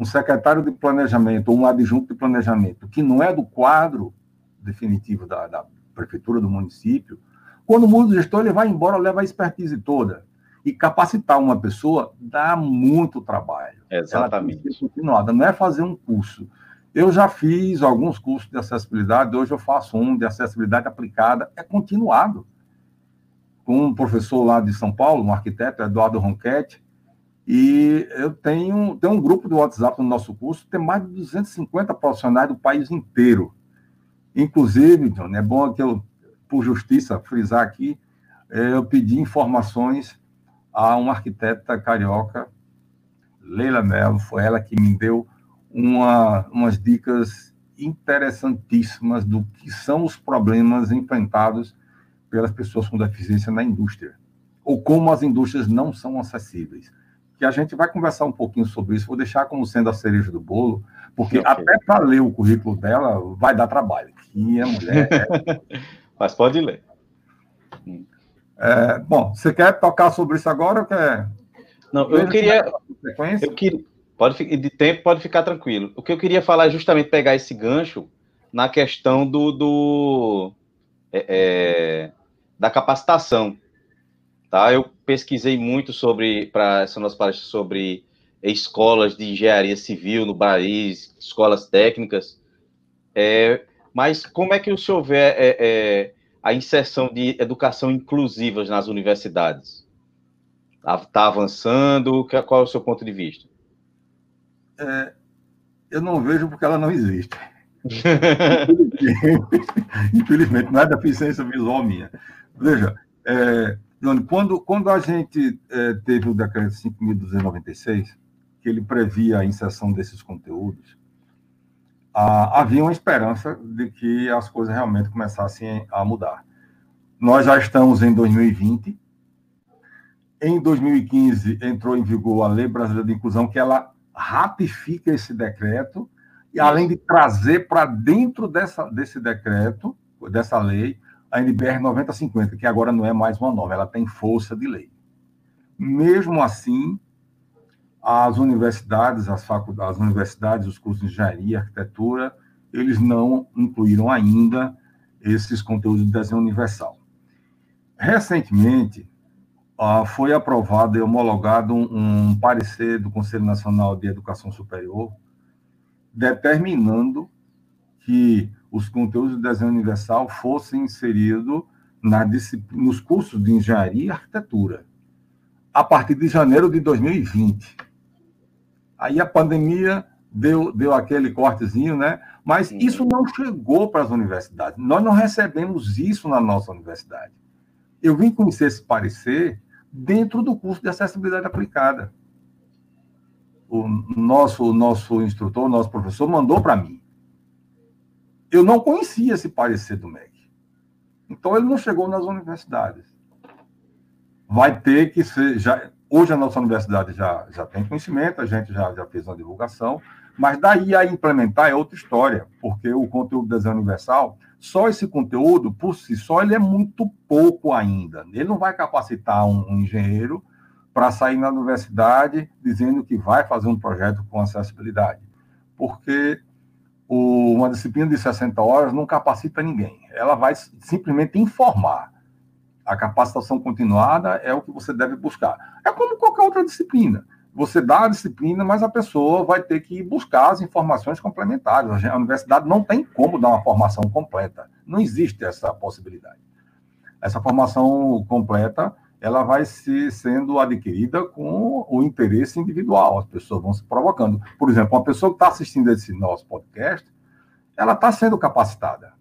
um secretário de planejamento ou um adjunto de planejamento que não é do quadro definitivo da, da prefeitura do município, quando muda o gestor, ele vai embora, leva a expertise toda. E capacitar uma pessoa dá muito trabalho. Exatamente. Continuada, não é fazer um curso. Eu já fiz alguns cursos de acessibilidade, hoje eu faço um de acessibilidade aplicada, é continuado. Com um professor lá de São Paulo, um arquiteto, Eduardo Ronquete, E eu tenho, tenho um grupo do WhatsApp no nosso curso, tem mais de 250 profissionais do país inteiro. Inclusive, John, é bom que eu, por justiça, frisar aqui, é, eu pedi informações a uma arquiteta carioca, Leila Mello, foi ela que me deu uma, umas dicas interessantíssimas do que são os problemas enfrentados pelas pessoas com deficiência na indústria, ou como as indústrias não são acessíveis. Que a gente vai conversar um pouquinho sobre isso, vou deixar como sendo a cereja do bolo, porque okay. até para ler o currículo dela vai dar trabalho, que a mulher... Mas pode ler. É, bom, você quer tocar sobre isso agora ou quer... Não, eu queria... Eu queria... Pode, de tempo pode ficar tranquilo. O que eu queria falar é justamente pegar esse gancho na questão do, do é, é, da capacitação. Tá? Eu pesquisei muito sobre para essa nossa palestra sobre escolas de engenharia civil no país, escolas técnicas. É, mas como é que o senhor vê é, é, a inserção de educação inclusiva nas universidades? Está tá avançando? Qual é o seu ponto de vista? é, eu não vejo porque ela não existe. Infelizmente, não é deficiência visual minha. Veja, é, quando, quando a gente é, teve o decreto 5.296, que ele previa a inserção desses conteúdos, havia uma esperança de que as coisas realmente começassem a mudar. Nós já estamos em 2020. Em 2015 entrou em vigor a Lei Brasileira de Inclusão, que ela ratifica esse decreto, e além de trazer para dentro dessa, desse decreto, dessa lei, a NBR 9050, que agora não é mais uma norma, ela tem força de lei. Mesmo assim, as universidades, as faculdades, as universidades, os cursos de engenharia, arquitetura, eles não incluíram ainda esses conteúdos de desenho universal. Recentemente, ah, foi aprovado e homologado um parecer do Conselho Nacional de Educação Superior, determinando que os conteúdos de desenho universal fossem inseridos nos cursos de engenharia e arquitetura, a partir de janeiro de 2020. Aí a pandemia deu, deu aquele cortezinho, né? Mas isso não chegou para as universidades. Nós não recebemos isso na nossa universidade. Eu vim conhecer esse parecer dentro do curso de acessibilidade aplicada. O nosso, o nosso instrutor, o nosso professor mandou para mim. Eu não conhecia esse parecer do MEC. Então, ele não chegou nas universidades. Vai ter que ser. Já, hoje, a nossa universidade já, já tem conhecimento, a gente já, já fez uma divulgação, mas daí a implementar é outra história, porque o conteúdo do desenho universal só esse conteúdo, por si só, ele é muito pouco ainda. Ele não vai capacitar um, um engenheiro para sair na universidade dizendo que vai fazer um projeto com acessibilidade. Porque o, uma disciplina de 60 horas não capacita ninguém. Ela vai simplesmente informar. A capacitação continuada é o que você deve buscar. É como qualquer outra disciplina você dá a disciplina, mas a pessoa vai ter que buscar as informações complementares. A universidade não tem como dar uma formação completa. Não existe essa possibilidade. Essa formação completa, ela vai se sendo adquirida com o interesse individual. As pessoas vão se provocando. Por exemplo, uma pessoa que está assistindo esse nosso podcast, ela está sendo capacitada.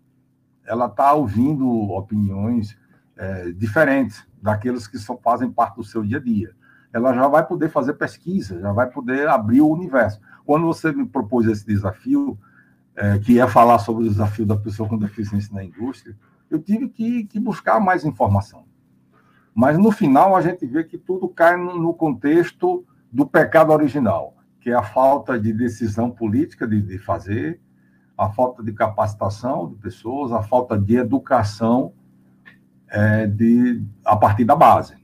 Ela está ouvindo opiniões é, diferentes daqueles que só fazem parte do seu dia a dia ela já vai poder fazer pesquisa, já vai poder abrir o universo. Quando você me propôs esse desafio, é, que é falar sobre o desafio da pessoa com deficiência na indústria, eu tive que, que buscar mais informação. Mas no final a gente vê que tudo cai no contexto do pecado original, que é a falta de decisão política de, de fazer, a falta de capacitação de pessoas, a falta de educação é, de, a partir da base.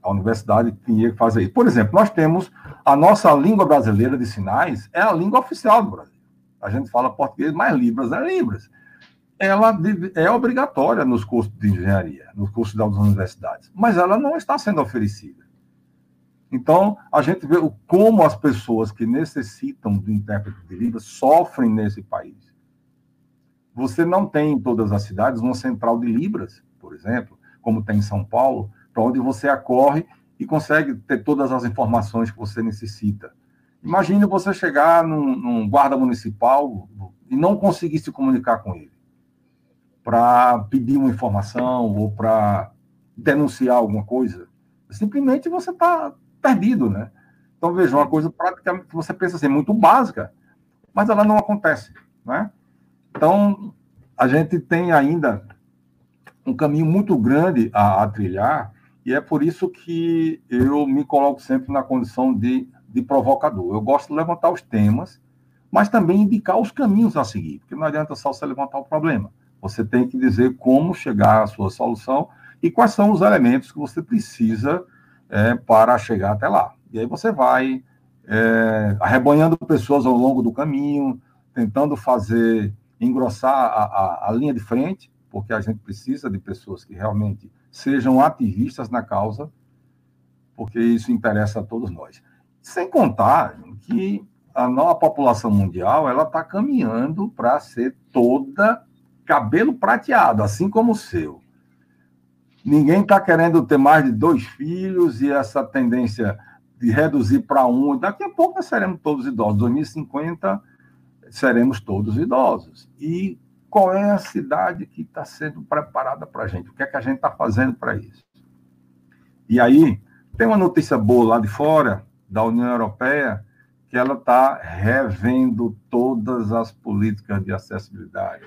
A universidade tinha que fazer isso. Por exemplo, nós temos a nossa língua brasileira de sinais, é a língua oficial do Brasil. A gente fala português, mas Libras é Libras. Ela é obrigatória nos cursos de engenharia, nos cursos das universidades, mas ela não está sendo oferecida. Então, a gente vê como as pessoas que necessitam do intérprete de Libras sofrem nesse país. Você não tem em todas as cidades uma central de Libras, por exemplo, como tem em São Paulo, para onde você acorre e consegue ter todas as informações que você necessita. Imagine você chegar num, num guarda municipal e não conseguir se comunicar com ele para pedir uma informação ou para denunciar alguma coisa. Simplesmente você está perdido, né? Então, veja, uma coisa praticamente que você pensa assim, muito básica, mas ela não acontece, né? Então, a gente tem ainda um caminho muito grande a, a trilhar, e é por isso que eu me coloco sempre na condição de, de provocador. Eu gosto de levantar os temas, mas também indicar os caminhos a seguir, porque não adianta só você levantar o problema. Você tem que dizer como chegar à sua solução e quais são os elementos que você precisa é, para chegar até lá. E aí você vai é, arrebanhando pessoas ao longo do caminho, tentando fazer, engrossar a, a, a linha de frente, porque a gente precisa de pessoas que realmente sejam ativistas na causa, porque isso interessa a todos nós. Sem contar que a nova população mundial ela está caminhando para ser toda cabelo prateado, assim como o seu. Ninguém está querendo ter mais de dois filhos e essa tendência de reduzir para um. Daqui a pouco nós seremos todos idosos. 2050 seremos todos idosos. E qual é a cidade que está sendo preparada para a gente? O que é que a gente está fazendo para isso? E aí, tem uma notícia boa lá de fora, da União Europeia, que ela está revendo todas as políticas de acessibilidade.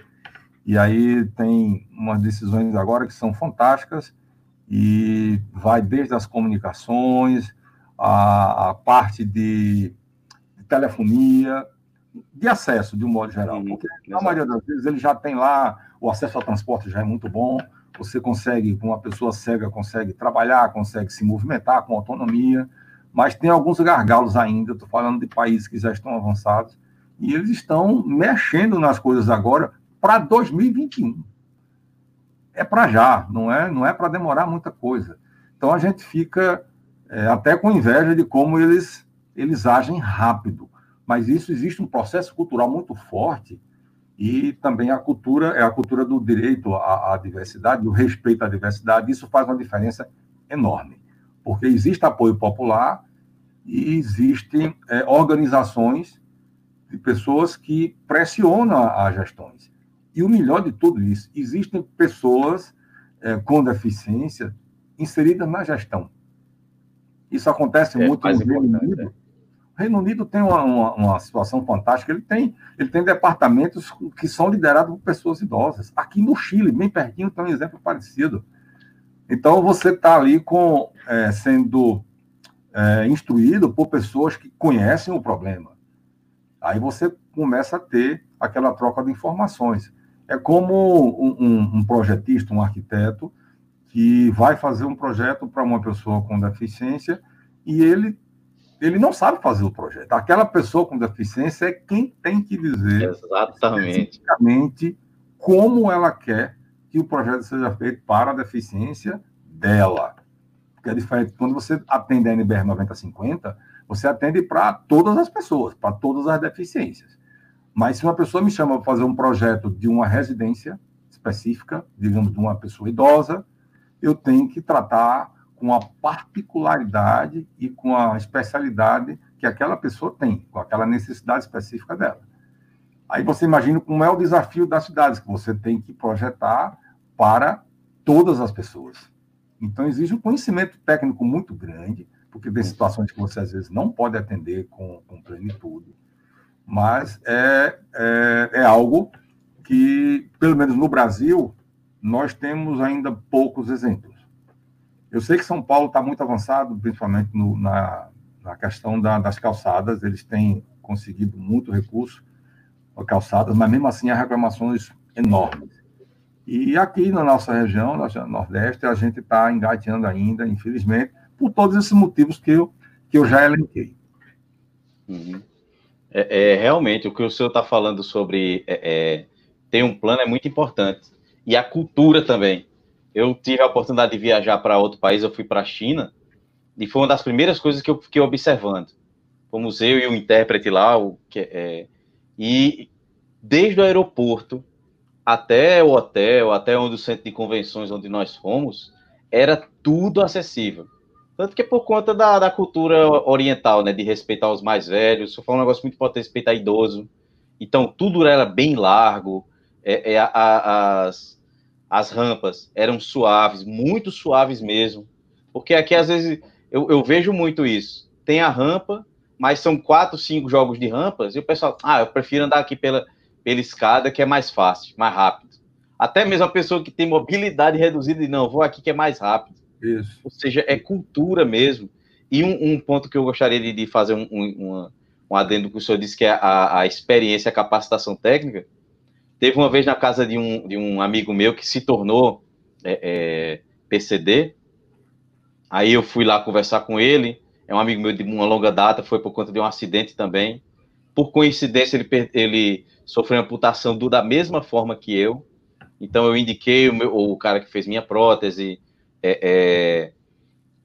E aí tem umas decisões agora que são fantásticas e vai desde as comunicações, a, a parte de, de telefonia, de acesso, de um modo geral. Uhum, porque, na maioria das vezes, ele já tem lá, o acesso ao transporte já é muito bom, você consegue, com uma pessoa cega, consegue trabalhar, consegue se movimentar com autonomia, mas tem alguns gargalos ainda, estou falando de países que já estão avançados, e eles estão mexendo nas coisas agora para 2021. É para já, não é, não é para demorar muita coisa. Então a gente fica é, até com inveja de como eles, eles agem rápido mas isso existe um processo cultural muito forte e também a cultura é a cultura do direito à, à diversidade, do respeito à diversidade. Isso faz uma diferença enorme, porque existe apoio popular e existem é, organizações de pessoas que pressionam as gestões. E o melhor de tudo isso, existem pessoas é, com deficiência inseridas na gestão. Isso acontece é, muito no Reino Unido. O Reino Unido tem uma, uma, uma, situação fantástica. Ele tem, ele tem departamentos que são liderados por pessoas idosas. Aqui no Chile, bem pertinho, tem um exemplo parecido. Então, você está ali com, é, sendo é, instruído por pessoas que conhecem o problema. Aí você começa a ter aquela troca de informações. É como um, um, um projetista, um arquiteto, que vai fazer um projeto para uma pessoa com deficiência e ele ele não sabe fazer o projeto. Aquela pessoa com deficiência é quem tem que dizer exatamente como ela quer que o projeto seja feito para a deficiência dela. Porque é diferente. Quando você atende a NBR 9050, você atende para todas as pessoas, para todas as deficiências. Mas se uma pessoa me chama para fazer um projeto de uma residência específica, digamos, de uma pessoa idosa, eu tenho que tratar com a particularidade e com a especialidade que aquela pessoa tem, com aquela necessidade específica dela. Aí você imagina como é o desafio das cidades, que você tem que projetar para todas as pessoas. Então, exige um conhecimento técnico muito grande, porque tem situações que você, às vezes, não pode atender com, com plenitude, mas é, é, é algo que, pelo menos no Brasil, nós temos ainda poucos exemplos. Eu sei que São Paulo está muito avançado, principalmente no, na, na questão da, das calçadas, eles têm conseguido muito recurso para calçadas, mas mesmo assim há reclamações enormes. E aqui na nossa região, na Nordeste, a gente está engateando ainda, infelizmente, por todos esses motivos que eu, que eu já elenquei. Uhum. É, é, realmente, o que o senhor está falando sobre é, é, ter um plano é muito importante. E a cultura também eu tive a oportunidade de viajar para outro país, eu fui para a China, e foi uma das primeiras coisas que eu fiquei observando. Fomos eu e o intérprete lá, o, que, é, e desde o aeroporto até o hotel, até onde o centro de convenções onde nós fomos, era tudo acessível. Tanto que é por conta da, da cultura oriental, né? De respeitar os mais velhos. Fala um negócio muito importante, respeitar idoso. Então, tudo era bem largo. É, é, a, a, as, as rampas eram suaves, muito suaves mesmo. Porque aqui, às vezes, eu, eu vejo muito isso. Tem a rampa, mas são quatro, cinco jogos de rampas, e o pessoal, ah, eu prefiro andar aqui pela, pela escada, que é mais fácil, mais rápido. Até mesmo a pessoa que tem mobilidade reduzida, e não, vou aqui que é mais rápido. Isso. Ou seja, é cultura mesmo. E um, um ponto que eu gostaria de, de fazer um, um, um, adendo que o senhor disse, que é a, a experiência, a capacitação técnica. Teve uma vez na casa de um, de um amigo meu que se tornou é, é, PCD. Aí eu fui lá conversar com ele. É um amigo meu de uma longa data, foi por conta de um acidente também. Por coincidência, ele, ele sofreu amputação do, da mesma forma que eu. Então eu indiquei o, meu, o cara que fez minha prótese, é, é,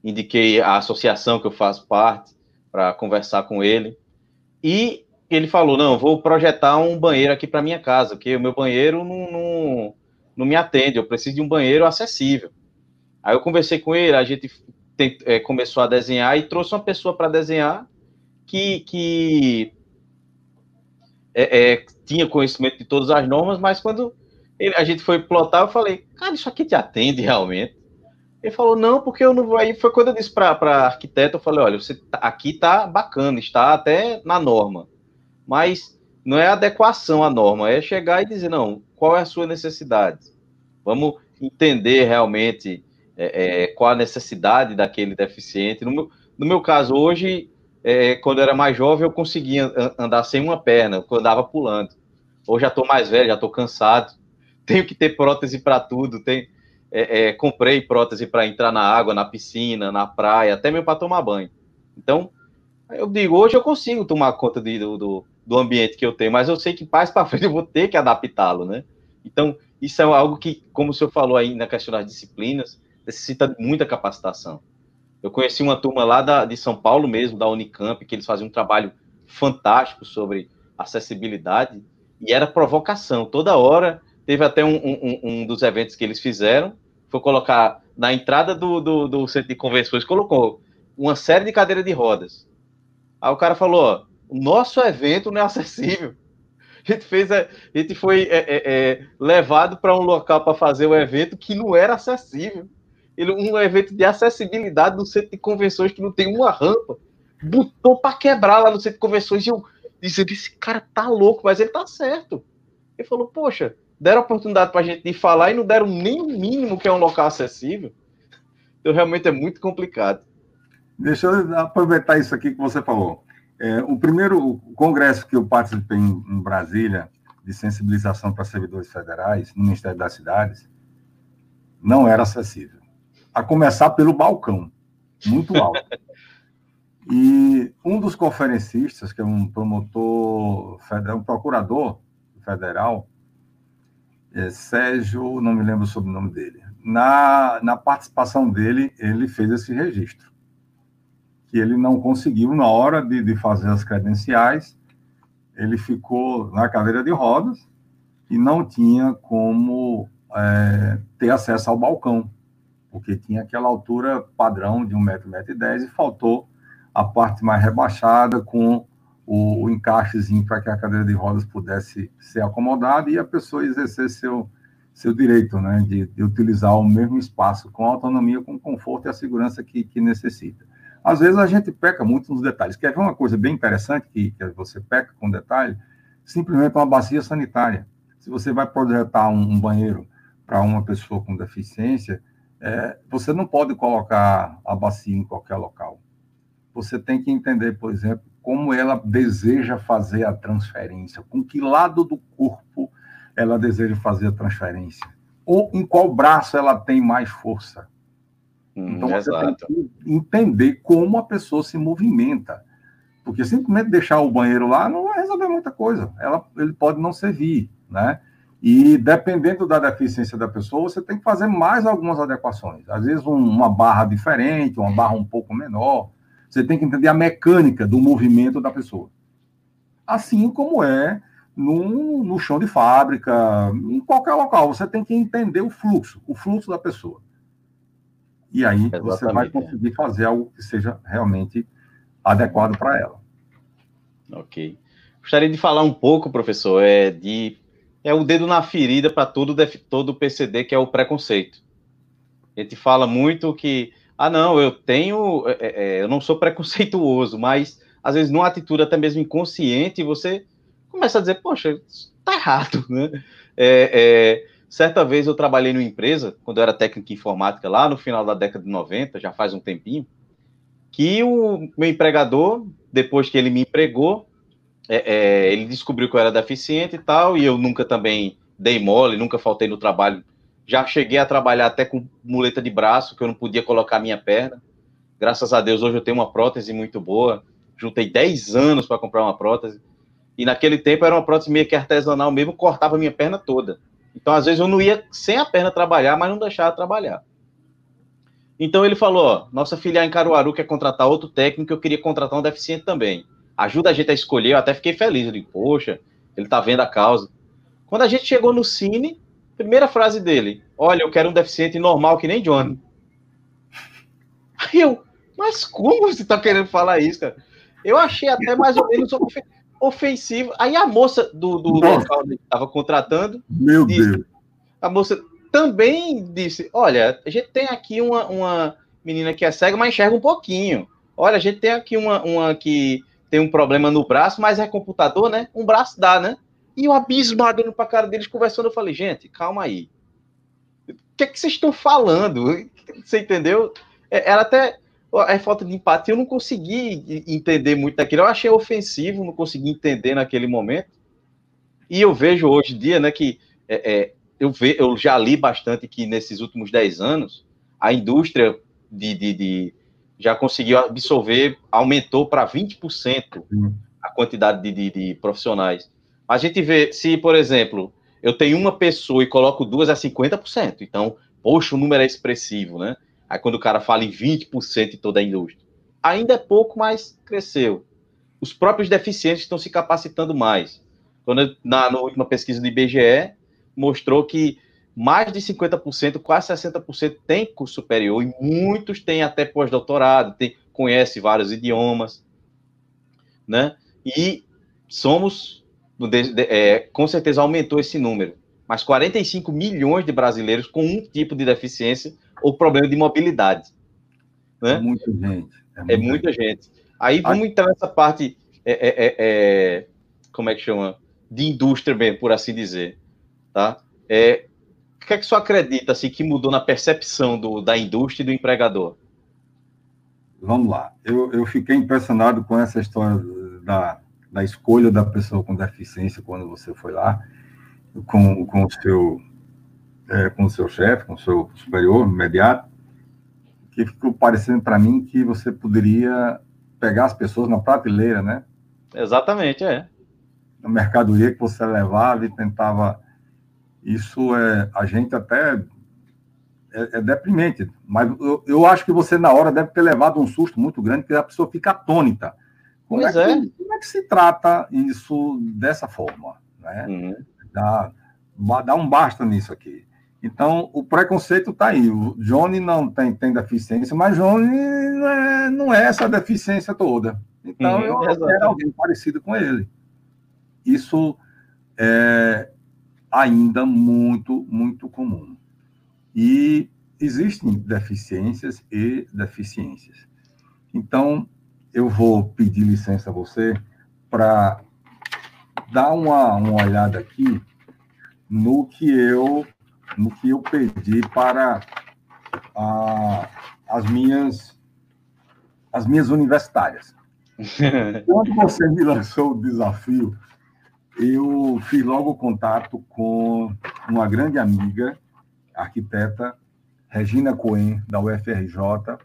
indiquei a associação que eu faço parte para conversar com ele. E ele falou: não, vou projetar um banheiro aqui para minha casa, porque o meu banheiro não, não, não, me atende, eu preciso de um banheiro acessível. Aí eu conversei com ele, a gente é, começou a desenhar e trouxe uma pessoa para desenhar que, que é, é, tinha conhecimento de todas as normas, mas quando ele, a gente foi plotar, eu falei, cara, isso aqui te atende realmente? Ele falou, não, porque eu não vou. Aí foi quando eu disse para arquiteto, eu falei, olha, você tá, aqui tá bacana, está até na norma, mas não é adequação à norma, é chegar e dizer, não, qual é a sua necessidade? Vamos entender realmente é, é, qual a necessidade daquele deficiente. No meu, no meu caso, hoje, é, quando eu era mais jovem, eu conseguia andar sem uma perna, eu andava pulando. Hoje já estou mais velho, já estou cansado, tenho que ter prótese para tudo. Tem, é, é, comprei prótese para entrar na água, na piscina, na praia, até mesmo para tomar banho. Então, eu digo, hoje eu consigo tomar conta de, do, do, do ambiente que eu tenho, mas eu sei que mais para frente eu vou ter que adaptá-lo, né? Então, isso é algo que, como o senhor falou aí na questão das disciplinas, necessita muita capacitação. Eu conheci uma turma lá da, de São Paulo mesmo, da Unicamp, que eles faziam um trabalho fantástico sobre acessibilidade, e era provocação. Toda hora, teve até um, um, um dos eventos que eles fizeram, foi colocar na entrada do, do, do centro de convenções, colocou uma série de cadeiras de rodas. Aí o cara falou, ó, o nosso evento não é acessível. A gente fez, a, gente foi é, é, é levado para um local para fazer o evento que não era acessível. Ele, um evento de acessibilidade no centro de convenções que não tem uma rampa. Botou para quebrar lá no centro de convenções e eu disse, esse cara tá louco, mas ele tá certo. Ele falou, poxa, deram oportunidade para a gente de falar e não deram nem o mínimo que é um local acessível. Então realmente é muito complicado. Deixa eu aproveitar isso aqui que você falou. É, o primeiro congresso que eu participei em, em Brasília, de sensibilização para servidores federais, no Ministério das Cidades, não era acessível. A começar pelo balcão, muito alto. e um dos conferencistas, que é um promotor, federal, um procurador federal, é, Sérgio, não me lembro sobre o sobrenome dele, na, na participação dele, ele fez esse registro que ele não conseguiu, na hora de, de fazer as credenciais, ele ficou na cadeira de rodas e não tinha como é, ter acesso ao balcão, porque tinha aquela altura padrão de 1,10m, metro, metro e, dez, e faltou a parte mais rebaixada com o, o encaixezinho para que a cadeira de rodas pudesse ser acomodada e a pessoa exercer seu, seu direito né, de, de utilizar o mesmo espaço com autonomia, com conforto e a segurança que, que necessita. Às vezes a gente peca muito nos detalhes. Quer ver uma coisa bem interessante que, que você peca com detalhe? Simplesmente uma bacia sanitária. Se você vai projetar um, um banheiro para uma pessoa com deficiência, é, você não pode colocar a bacia em qualquer local. Você tem que entender, por exemplo, como ela deseja fazer a transferência, com que lado do corpo ela deseja fazer a transferência, ou em qual braço ela tem mais força. Hum, então, você exato. tem que entender como a pessoa se movimenta. Porque simplesmente deixar o banheiro lá não vai resolver muita coisa. Ela, ele pode não servir, né? E dependendo da deficiência da pessoa, você tem que fazer mais algumas adequações. Às vezes, um, uma barra diferente, uma barra um pouco menor. Você tem que entender a mecânica do movimento da pessoa. Assim como é no, no chão de fábrica, em qualquer local. Você tem que entender o fluxo, o fluxo da pessoa E aí Exatamente, você vai conseguir é. fazer algo que seja realmente adequado para ela. Ok. Gostaria de falar um pouco, professor, é de é o dedo na ferida para todo todo PCD que é o preconceito. A gente fala muito que ah não, eu tenho, é, é, é, eu não sou preconceituoso, mas às vezes numa atitude até mesmo inconsciente você começa a dizer, poxa, tá errado, né? É, é, certa vez eu trabalhei numa empresa, quando eu era técnico em informática, lá no final da década de 90, já faz um tempinho, que o meu empregador, depois que ele me empregou, é, ele descobriu que eu era deficiente e tal, e eu nunca também dei mole, nunca faltei no trabalho. Já cheguei a trabalhar até com muleta de braço, que eu não podia colocar minha perna. Graças a Deus, hoje eu tenho uma prótese muito boa. Juntei 10 anos para comprar uma prótese. E naquele tempo era uma prótese meio que artesanal mesmo, cortava minha perna toda. Então, às vezes, eu não ia sem a perna trabalhar, mas não deixava trabalhar. Então ele falou: ó, nossa filial em Caruaru quer contratar outro técnico, eu queria contratar um deficiente também. Ajuda a gente a escolher, eu até fiquei feliz. Eu digo, poxa, ele tá vendo a causa. Quando a gente chegou no cine, primeira frase dele: Olha, eu quero um deficiente normal que nem Johnny. Aí eu, mas como você tá querendo falar isso, cara? Eu achei até mais ou menos ofensivo. Aí a moça do, do local que estava contratando. Meu disse, Deus. A moça, também disse: Olha, a gente tem aqui uma, uma menina que é cega, mas enxerga um pouquinho. Olha, a gente tem aqui uma, uma que tem um problema no braço, mas é computador, né? Um braço dá, né? E eu abismado olhando pra cara deles conversando, eu falei, gente, calma aí. O que é que vocês estão falando? Você entendeu? É, era até é falta de empatia, eu não consegui entender muito daquilo. Eu achei ofensivo, não consegui entender naquele momento. E eu vejo hoje em dia, né, que é, é, eu, ve, eu já li bastante que nesses últimos 10 anos a indústria de, de, de já conseguiu absorver, aumentou para 20% a quantidade de, de, de, profissionais. A gente vê, se, por exemplo, eu tenho uma pessoa e coloco duas, é 50%. Então, poxa, o número é expressivo, né? Aí quando o cara fala em 20% em toda a indústria. Ainda é pouco, mas cresceu. Os próprios deficientes estão se capacitando mais. Quando, na, na última pesquisa do IBGE, mostrou que mais de 50%, quase 60% tem curso superior e muitos têm até pós-doutorado, conhece vários idiomas, né? E somos, é, com certeza aumentou esse número, mas 45 milhões de brasileiros com um tipo de deficiência ou problema de mobilidade. Né? É muita gente. É muita, é muita gente. gente. Aí vamos entrar nessa parte, é, é, é, como é que chama? De indústria mesmo, por assim dizer tá? É, o que é que você acredita assim, que mudou na percepção do, da indústria e do empregador? Vamos lá. Eu, eu fiquei impressionado com essa história da, da escolha da pessoa com deficiência quando você foi lá, com, com o seu é, com o seu chefe, com o seu superior imediato, que ficou parecendo para mim que você poderia pegar as pessoas na prateleira, né? Exatamente, é. Na mercadoria que você levava e tentava isso é, a gente até é, é deprimente, mas eu, eu, acho que você na hora deve ter levado um susto muito grande, porque a pessoa fica atônita. Como, que, é. é que se trata isso dessa forma? Né? Uhum. Dá, dá um basta nisso aqui. Então, o preconceito está aí. O Johnny não tem, tem deficiência, mas Johnny não é, não é essa deficiência toda. Então, uhum, eu quero alguém parecido com ele. Isso é, ainda muito, muito comum. E existem deficiências e deficiências. Então, eu vou pedir licença a você para dar uma, uma olhada aqui no que eu no que eu pedi para a, as minhas as minhas universitárias. Quando você me lançou o desafio eu fiz logo contato com uma grande amiga, arquiteta, Regina Coen, da UFRJ,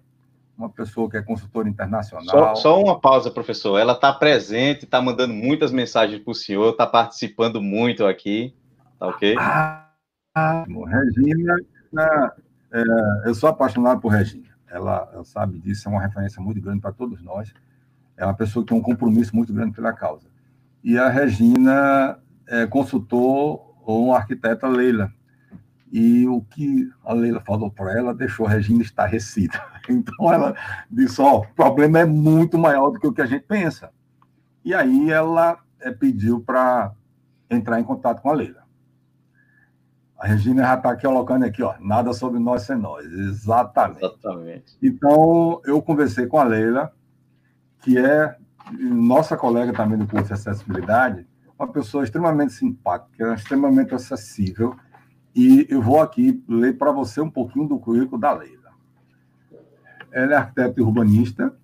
uma pessoa que é consultora internacional. Só, só uma pausa, professor. Ela está presente, está mandando muitas mensagens para o senhor, está participando muito aqui, tá ok? Ah, Regina, é, eu sou apaixonado por Regina. Ela, ela sabe disso, é uma referência muito grande para todos nós. É uma pessoa que tem um compromisso muito grande pela causa e a Regina é, consultou uma arquiteta Leila. E o que a Leila falou para ela deixou a Regina estarrecida. Então ela disse: Ó, oh, o problema é muito maior do que o que a gente pensa. E aí ela é, pediu para entrar em contato com a Leila. A Regina já está colocando aqui, ó, nada sobre nós sem nós. Exatamente. Exatamente. Então, eu conversei com a Leila, que é nossa colega também do curso de acessibilidade, uma pessoa extremamente simpática, extremamente acessível, e eu vou aqui ler para você um pouquinho do currículo da Leila. Ela é arquiteta e urbanista,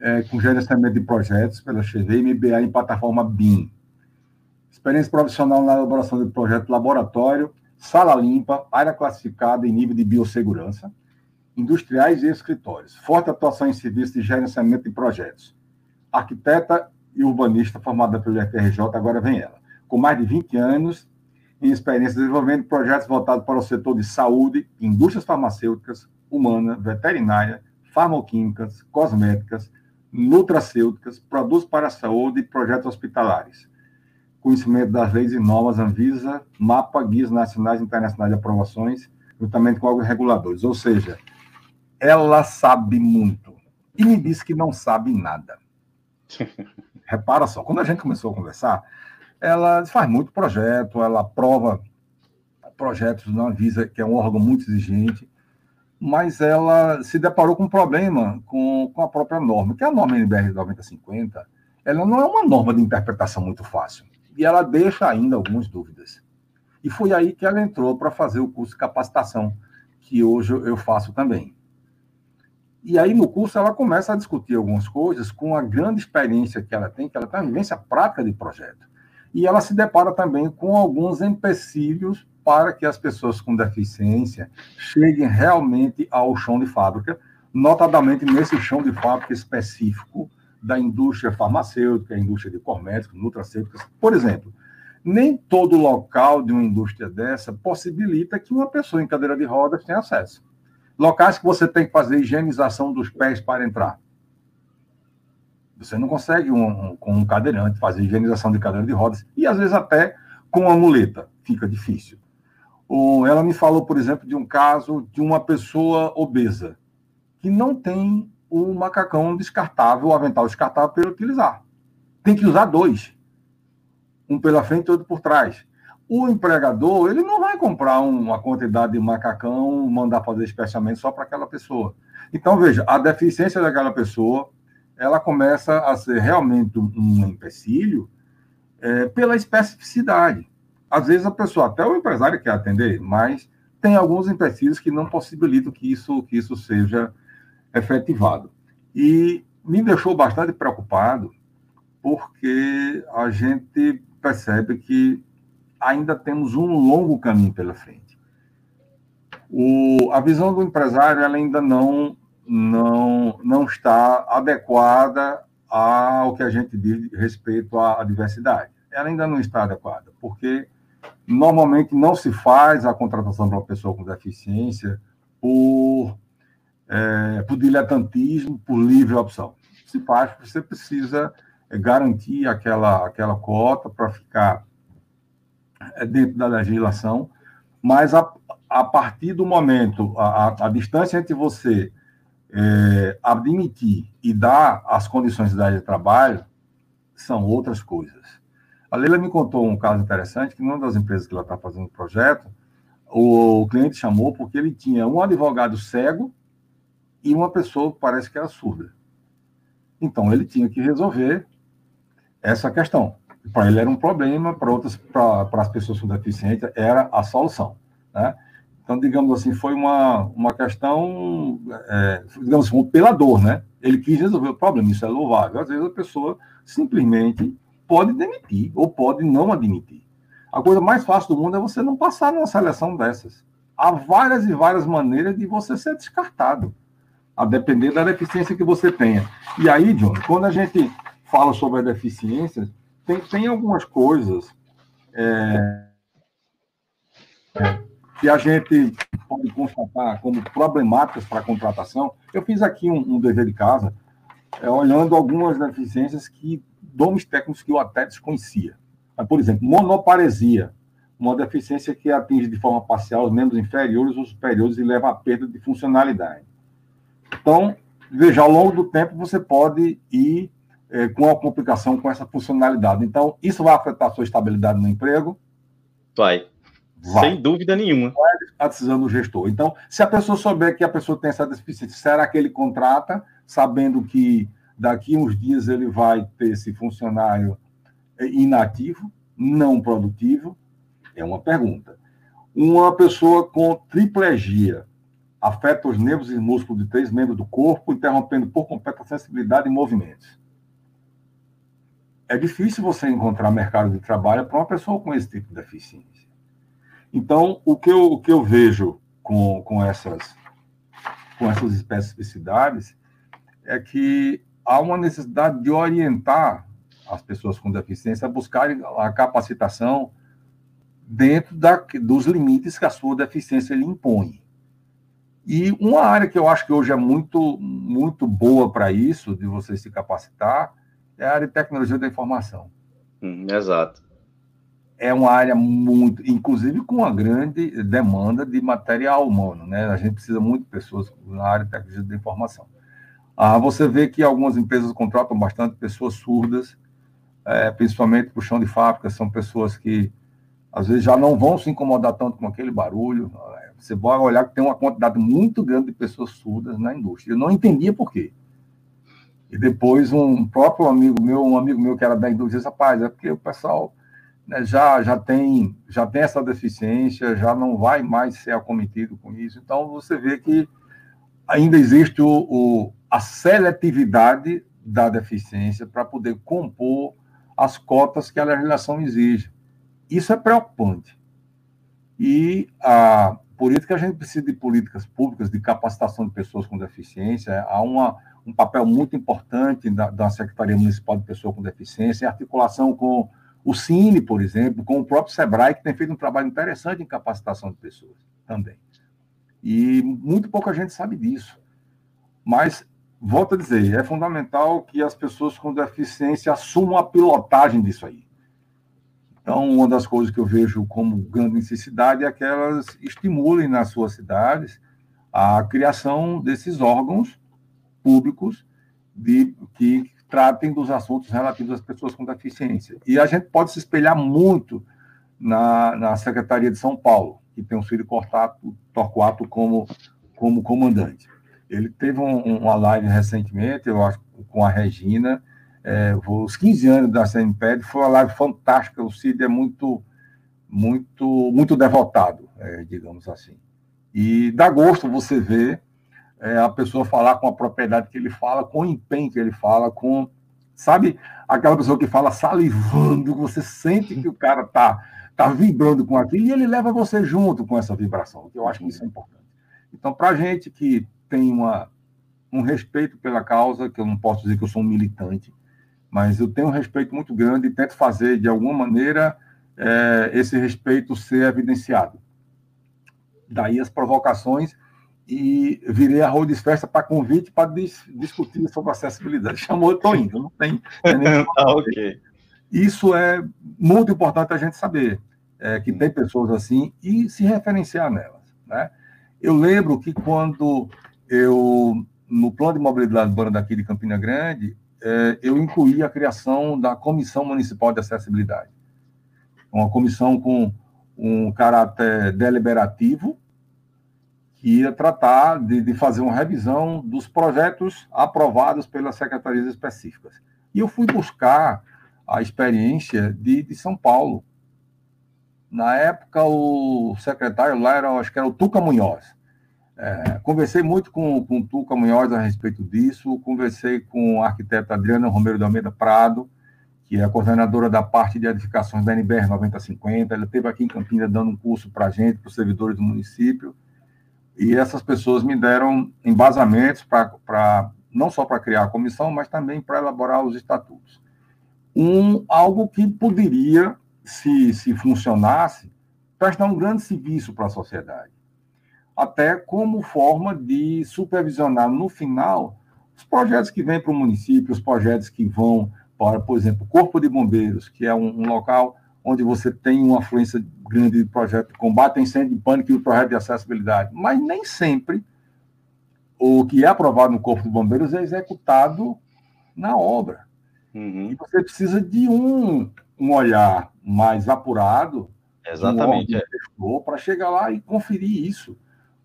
é, com gerenciamento de projetos pela CV MBA em plataforma BIM. Experiência profissional na elaboração de projeto laboratório, sala limpa, área classificada em nível de biossegurança, industriais e escritórios. Forte atuação em serviços de gerenciamento de projetos. Arquiteta e urbanista formada pelo FRJ, agora vem ela. Com mais de 20 anos em experiência desenvolvendo projetos voltados para o setor de saúde, indústrias farmacêuticas, humana, veterinária, farmoquímicas, cosméticas, nutracêuticas, produtos para a saúde e projetos hospitalares. Conhecimento das leis e normas Anvisa, mapa, guias nacionais e internacionais de aprovações, juntamente com órgãos reguladores. Ou seja, ela sabe muito. E me disse que não sabe nada. Repara só, quando a gente começou a conversar, ela faz muito projeto, ela aprova projetos na Anvisa, que é um órgão muito exigente, mas ela se deparou com um problema com, com a própria norma, que é a norma NBR 9050, ela não é uma norma de interpretação muito fácil, e ela deixa ainda algumas dúvidas. E foi aí que ela entrou para fazer o curso de capacitação, que hoje eu faço também. E aí, no curso, ela começa a discutir algumas coisas com a grande experiência que ela tem, que ela tem uma vivência prática de projeto e ela se depara também com alguns empecilhos para que as pessoas com deficiência cheguem realmente ao chão de fábrica, notadamente nesse chão de fábrica específico da indústria farmacêutica, indústria de cosméticos, nutracêuticas. Por exemplo, nem todo local de uma indústria dessa possibilita que uma pessoa em cadeira de rodas tenha acesso. Locais que você tem que fazer higienização dos pés para entrar. Você não consegue, um, um, com um cadeirante, fazer higienização de cadeira de rodas, e às vezes até com a muleta, fica difícil. Ou ela me falou, por exemplo, de um caso de uma pessoa obesa, que não tem o macacão descartável, o avental descartável para utilizar. Tem que usar dois. Um pela frente e outro por trás. O empregador, ele não vai comprar uma quantidade de macacão, mandar fazer especialmente só para aquela pessoa. Então, veja, a deficiência daquela pessoa ela começa a ser realmente um empecilho é, pela especificidade. Às vezes a pessoa, até o empresário quer atender, mas tem alguns empecilhos que não possibilitam que isso, que isso seja efetivado. E me deixou bastante preocupado, porque a gente percebe que ainda temos um longo caminho pela frente. O, a visão do empresário ela ainda não não, não está adequada ao que a gente diz respeito à diversidade. Ela ainda não está adequada, porque normalmente não se faz a contratação para uma pessoa com deficiência por, é, por diletantismo, por livre opção. Se faz porque você precisa garantir aquela, aquela cota para ficar é, dentro da legislação, mas a, a partir do momento, a, a, a distância entre você é, admitir e dar as condições de de trabalho são outras coisas. A Leila me contou um caso interessante, que numa das empresas que ela está fazendo o projeto, o, o cliente chamou porque ele tinha um advogado cego e uma pessoa que parece que era surda. Então, ele tinha que resolver essa questão. Para ele era um problema, para outras, para as pessoas com deficiência, era a solução. Né? Então, digamos assim, foi uma, uma questão, é, digamos assim, um pelador, né? Ele quis resolver o problema, isso é louvável. Às vezes a pessoa simplesmente pode demitir ou pode não admitir. A coisa mais fácil do mundo é você não passar numa seleção dessas. Há várias e várias maneiras de você ser descartado, a depender da deficiência que você tenha. E aí, John, quando a gente fala sobre a deficiência, tem, tem algumas coisas. É, é, que a gente pode constatar como problemáticas para a contratação, eu fiz aqui um, um dever de casa, é, olhando algumas deficiências que, nomes técnicos que eu até desconhecia. Por exemplo, monoparesia. uma deficiência que atinge de forma parcial os membros inferiores ou superiores e leva à perda de funcionalidade. Então, veja, ao longo do tempo você pode ir é, com a complicação com essa funcionalidade. Então, isso vai afetar a sua estabilidade no emprego? Vai. Vai. Sem dúvida nenhuma. É a decisão do gestor? Então, se a pessoa souber que a pessoa tem essa deficiência, será que ele contrata, sabendo que daqui uns dias ele vai ter esse funcionário é, inativo, não produtivo? É uma pergunta. Uma pessoa com triplegia afeta os nervos e músculos de três membros do corpo, interrompendo por completo a sensibilidade e movimentos. É difícil você encontrar mercado de trabalho para uma pessoa com esse tipo de deficiência. Então, o que eu, o que eu vejo com, com, essas, com essas especificidades é que há uma necessidade de orientar as pessoas com deficiência a buscarem a capacitação dentro da, dos limites que a sua deficiência lhe impõe. E uma área que eu acho que hoje é muito, muito boa para isso, de você se capacitar, é a área de tecnologia da informação. Hum, exato. É uma área muito, inclusive com uma grande demanda de material humano, né? A gente precisa muito de pessoas na área de tecnologia da informação. Ah, você vê que algumas empresas contratam bastante pessoas surdas, é, principalmente para o chão de fábrica, são pessoas que às vezes já não vão se incomodar tanto com aquele barulho. Você vai olhar que tem uma quantidade muito grande de pessoas surdas na indústria. Eu não entendia por quê. E depois um próprio amigo meu, um amigo meu que era da indústria, disse, rapaz, é porque o pessoal né, já, já, tem, já tem essa deficiência, já não vai mais ser acometido com isso. Então, você vê que ainda existe o, o a seletividade da deficiência para poder compor as cotas que a legislação exige. Isso é preocupante. E ah, por isso que a gente precisa de políticas públicas de capacitação de pessoas com deficiência. Há uma, um papel muito importante da, da Secretaria Municipal de Pessoas com Deficiência, em articulação com o Cine, por exemplo, com o próprio SEBRAE, que tem feito um trabalho interessante em capacitação de pessoas também. E muito pouca gente sabe disso. Mas, volto a dizer, é fundamental que as pessoas com deficiência assumam a pilotagem disso aí. Então, uma das coisas que eu vejo como grande necessidade é que elas estimulem nas suas cidades a criação desses órgãos públicos de, que tratem dos assuntos relativos às pessoas com deficiência. E a gente pode se espelhar muito na, na Secretaria de São Paulo, que tem o Círio Cortato, Torquato como, como comandante. Ele teve um, uma live recentemente, eu acho, com a Regina, é, os 15 anos da CNPED, foi uma live fantástica. O Cid é muito, muito, muito devotado, é, digamos assim. E dá gosto você ver é, a pessoa falar com a propriedade que ele fala, com o empenho que ele fala, com. Sabe, aquela pessoa que fala salivando, você sente que o cara está tá vibrando com aquilo e ele leva você junto com essa vibração, que eu acho que isso é importante. Então, para a gente que tem uma, um respeito pela causa, que eu não posso dizer que eu sou um militante, mas eu tenho um respeito muito grande e tento fazer, de alguma maneira, é, esse respeito ser evidenciado. Daí as provocações e virei a roda de festa para convite para dis discutir sobre acessibilidade. Chamou, eu estou indo, não tem. ah, ok. Isso é muito importante a gente saber, é, que tem pessoas assim e se referenciar nelas. Né? Eu lembro que quando eu, no plano de mobilidade urbana daqui de Campina Grande, é, eu incluí a criação da Comissão Municipal de Acessibilidade. Uma comissão com um caráter deliberativo, que ia tratar de, de fazer uma revisão dos projetos aprovados pelas secretarias específicas. E eu fui buscar a experiência de, de São Paulo. Na época, o secretário lá era, acho que era o Tuca Munhoz. É, conversei muito com, com o Tuca Munhoz a respeito disso, conversei com a arquiteta Adriana Romero de Almeida Prado, que é coordenadora da parte de edificações da NBR 9050. Ela esteve aqui em Campinas dando um curso para a gente, para os servidores do município, e essas pessoas me deram embasamentos para não só para criar a comissão, mas também para elaborar os estatutos. Um, algo que poderia, se, se funcionasse, prestar um grande serviço para a sociedade até como forma de supervisionar no final os projetos que vêm para o município, os projetos que vão para, por exemplo, o Corpo de Bombeiros, que é um, um local onde você tem uma afluência grande de projeto de combate a incêndio de pânico e o projeto de acessibilidade. Mas nem sempre o que é aprovado no Corpo de Bombeiros é executado na obra. Uhum. E você precisa de um, um olhar mais apurado, Exatamente, um é. para chegar lá e conferir isso.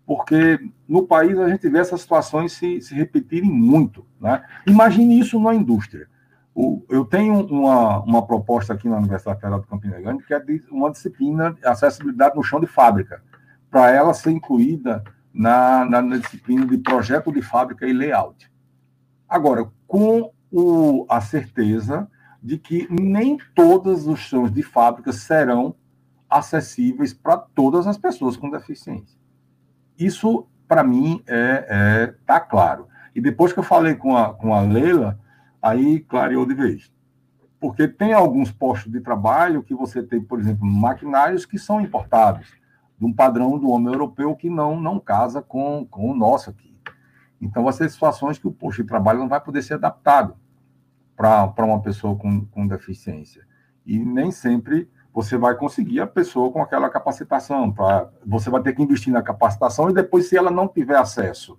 Porque no país a gente vê essas situações se, se repetirem muito. Né? Imagine isso na indústria. O, eu tenho uma, uma proposta aqui na Universidade Federal do Campina Grande, que é de uma disciplina de acessibilidade no chão de fábrica, para ela ser incluída na, na, na, disciplina de projeto de fábrica e layout. Agora, com o, a certeza de que nem todos os chãos de fábrica serão acessíveis para todas as pessoas com deficiência. Isso, para mim, é, é, tá claro. E depois que eu falei com a, com a Leila, aí clareou de vez. Porque tem alguns postos de trabalho que você tem, por exemplo, maquinários que são importados, de um padrão do homem europeu que não, não casa com, com o nosso aqui. Então, vai ser situações que o posto de trabalho não vai poder ser adaptado para uma pessoa com, com deficiência. E nem sempre você vai conseguir a pessoa com aquela capacitação. Pra, você vai ter que investir na capacitação e depois, se ela não tiver acesso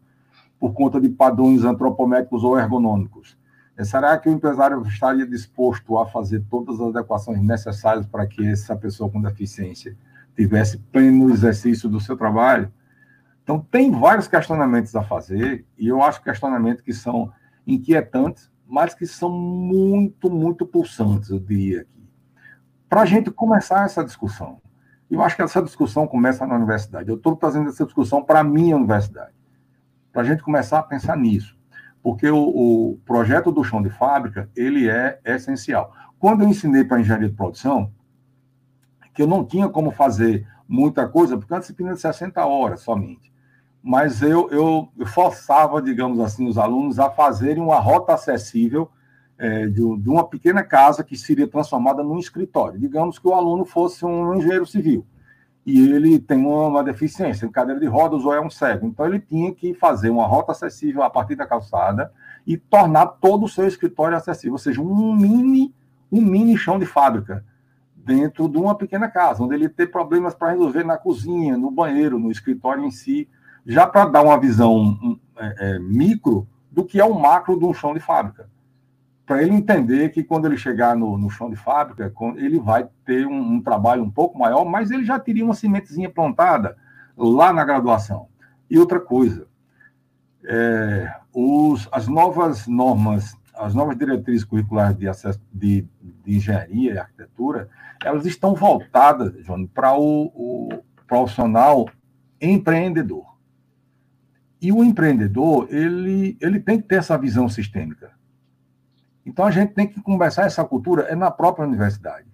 por conta de padrões antropométricos ou ergonômicos, será que o empresário estaria disposto a fazer todas as adequações necessárias para que essa pessoa com deficiência tivesse pleno exercício do seu trabalho? Então, tem vários questionamentos a fazer, e eu acho questionamentos que são inquietantes, mas que são muito, muito pulsantes, eu diria aqui. Para a gente começar essa discussão. Eu acho que essa discussão começa na universidade. Eu estou trazendo essa discussão para a minha universidade. Para a gente começar a pensar nisso. Porque o, o, projeto do chão de fábrica, ele é essencial. Quando eu ensinei para engenharia de produção, que eu não tinha como fazer muita coisa, porque é uma disciplina de 60 horas somente mas eu, eu, forçava, digamos assim, os alunos a fazerem uma rota acessível é, de, de, uma pequena casa que seria transformada num escritório. Digamos que o aluno fosse um engenheiro civil e ele tem uma, deficiência, cadeira de rodas ou é um cego. Então, ele tinha que fazer uma rota acessível a partir da calçada e tornar todo o seu escritório acessível, ou seja, um mini, um mini chão de fábrica dentro de uma pequena casa, onde ele tem problemas para resolver na cozinha, no banheiro, no escritório em si, já para dar uma visão é, é, micro do que é o macro de um chão de fábrica. Para ele entender que quando ele chegar no, no chão de fábrica, ele vai ter um, um, trabalho um pouco maior, mas ele já teria uma sementezinha plantada lá na graduação. E outra coisa, é, os, as novas normas, as novas diretrizes curriculares de acesso de, de engenharia e arquitetura, elas estão voltadas, para o, o profissional empreendedor. E o empreendedor, ele, ele tem que ter essa visão sistêmica. Então, a gente tem que conversar essa cultura é na própria universidade.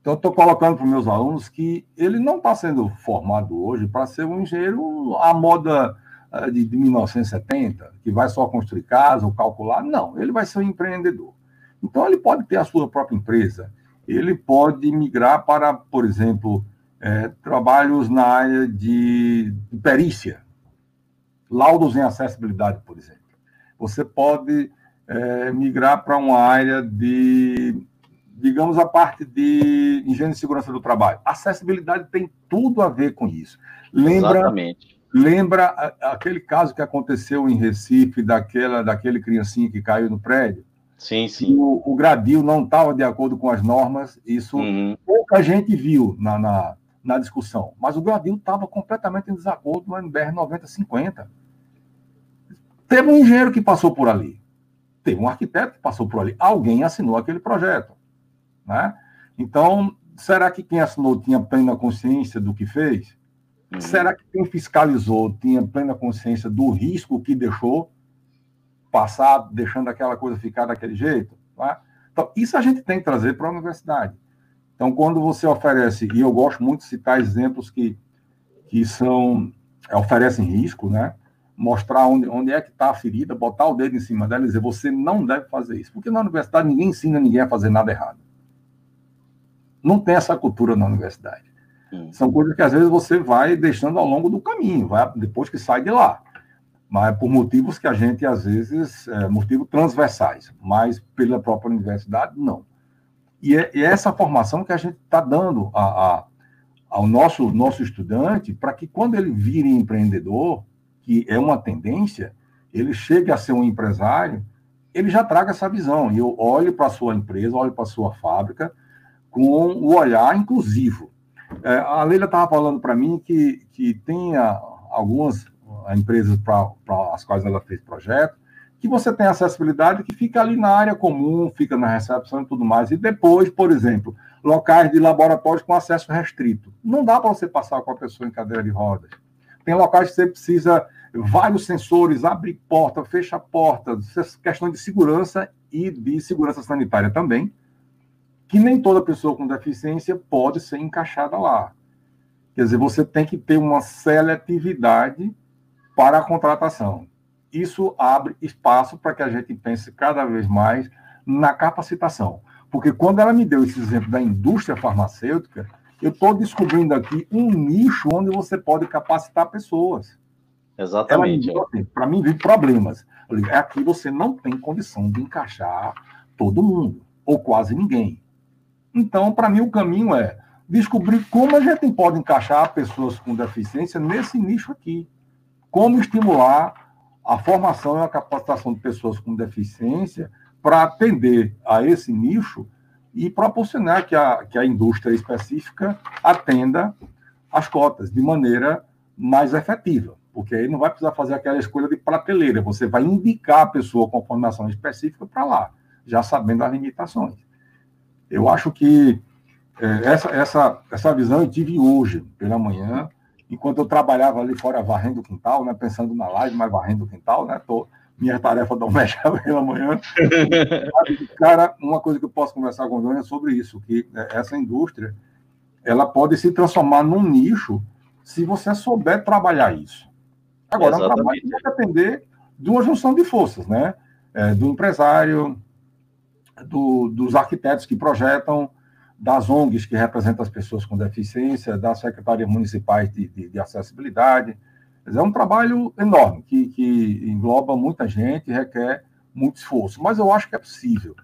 Então, estou colocando para os meus alunos que ele não está sendo formado hoje para ser um engenheiro à moda eh, de, de 1970, que vai só construir casa ou calcular. Não, ele vai ser um empreendedor. Então, ele pode ter a sua própria empresa, ele pode migrar para, por exemplo, é, trabalhos na área de, de perícia, laudos em acessibilidade, por exemplo. Você pode é, migrar para uma área de, digamos, a parte de higiene e segurança do trabalho. Acessibilidade tem tudo a ver com isso. Lembra, Exatamente. Lembra aquele caso que aconteceu em Recife, daquela, daquele criancinho que caiu no prédio? Sim, sim. O, o gradil não estava de acordo com as normas, isso uhum. pouca gente viu na, na, na discussão, mas o gradil estava completamente em desacordo no NBR 9050. Teve um engenheiro que passou por ali. Teve um arquiteto que passou por ali. Alguém assinou aquele projeto. Né? Então, será que quem assinou tinha plena consciência do que fez? Uhum. Será que quem fiscalizou tinha plena consciência do risco que deixou passar, deixando aquela coisa ficar daquele jeito? Né? Então, isso a gente tem que trazer para a universidade. Então, quando você oferece, e eu gosto muito de citar exemplos que, que são oferecem risco, né? Mostrar onde, onde é que está a ferida, botar o dedo em cima dela e dizer, você não deve fazer isso. Porque na universidade ninguém ensina ninguém a fazer nada errado. Não tem essa cultura na universidade. Hum. São coisas que às vezes você vai deixando ao longo do caminho, vai, depois que sai de lá. Mas por motivos que a gente, às vezes, é, motivos transversais, mas pela própria universidade, não. E é, é essa formação que a gente está dando a, a, ao nosso, nosso estudante para que quando ele vire empreendedor, que é uma tendência, ele chegue a ser um empresário, ele já traga essa visão. E eu olho para a sua empresa, olho para a sua fábrica com o olhar inclusivo. É, a Leila estava falando para mim que, que tem algumas empresas para as quais ela fez projeto, que você tem acessibilidade que fica ali na área comum, fica na recepção e tudo mais. E depois, por exemplo, locais de laboratórios com acesso restrito. Não dá para você passar com a pessoa em cadeira de rodas. Tem locais que você precisa vários sensores, abre porta, fecha porta, questão de segurança e de segurança sanitária também, que nem toda pessoa com deficiência pode ser encaixada lá. Quer dizer, você tem que ter uma seletividade para a contratação isso abre espaço para que a gente pense cada vez mais na capacitação. Porque quando ela me deu esse exemplo da indústria farmacêutica, eu estou descobrindo aqui um nicho onde você pode capacitar pessoas. Exatamente. Para mim, vi problemas. Falei, aqui você não tem condição de encaixar todo mundo, ou quase ninguém. Então, para mim, o caminho é descobrir como a gente pode encaixar pessoas com deficiência nesse nicho aqui. Como estimular a formação e a capacitação de pessoas com deficiência para atender a esse nicho e proporcionar que a, que a indústria específica atenda as cotas de maneira mais efetiva, porque aí não vai precisar fazer aquela escolha de prateleira, você vai indicar a pessoa com formação específica para lá, já sabendo as limitações. Eu acho que é, essa, essa, essa visão eu tive hoje, pela manhã, enquanto eu trabalhava ali fora varrendo o quintal, né, pensando na live, mas varrendo o quintal, né, tô, minha tarefa doméstica pela manhã. Cara, uma coisa que eu posso conversar com o Dona é sobre isso, que né, essa indústria, ela pode se transformar num nicho se você souber trabalhar isso. Agora, Exatamente. é um trabalho vai depender de uma junção de forças, né? É, do empresário, do, dos arquitetos que projetam, das ONGs que representam as pessoas com deficiência, das secretarias municipais de, de, de acessibilidade. É um trabalho enorme, que, que engloba muita gente, requer muito esforço, mas eu acho que é possível.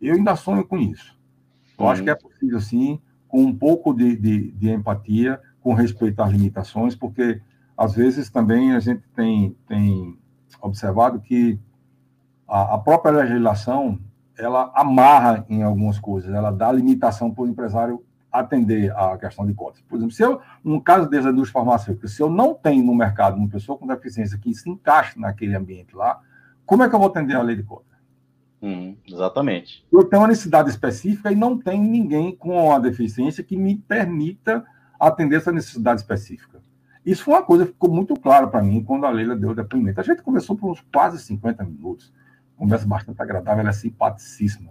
Eu ainda sonho com isso. Eu uhum. acho que é possível, sim, com um pouco de, de, de, empatia, com respeito às limitações, porque, às vezes, também a gente tem, tem observado que a, a própria legislação ela amarra em algumas coisas, ela dá limitação para o empresário atender a questão de cotas. Por exemplo, se eu, no caso dessa indústria farmacêutica, se eu não tenho no mercado uma pessoa com deficiência que se encaixe naquele ambiente lá, como é que eu vou atender a lei de cotas? Hum, exatamente. Eu tenho uma necessidade específica e não tem ninguém com a deficiência que me permita atender essa necessidade específica. Isso foi uma coisa que ficou muito clara para mim quando a Leila deu o depoimento. A gente conversou por uns quase 50 minutos conversa bastante agradável, ela é simpaticíssima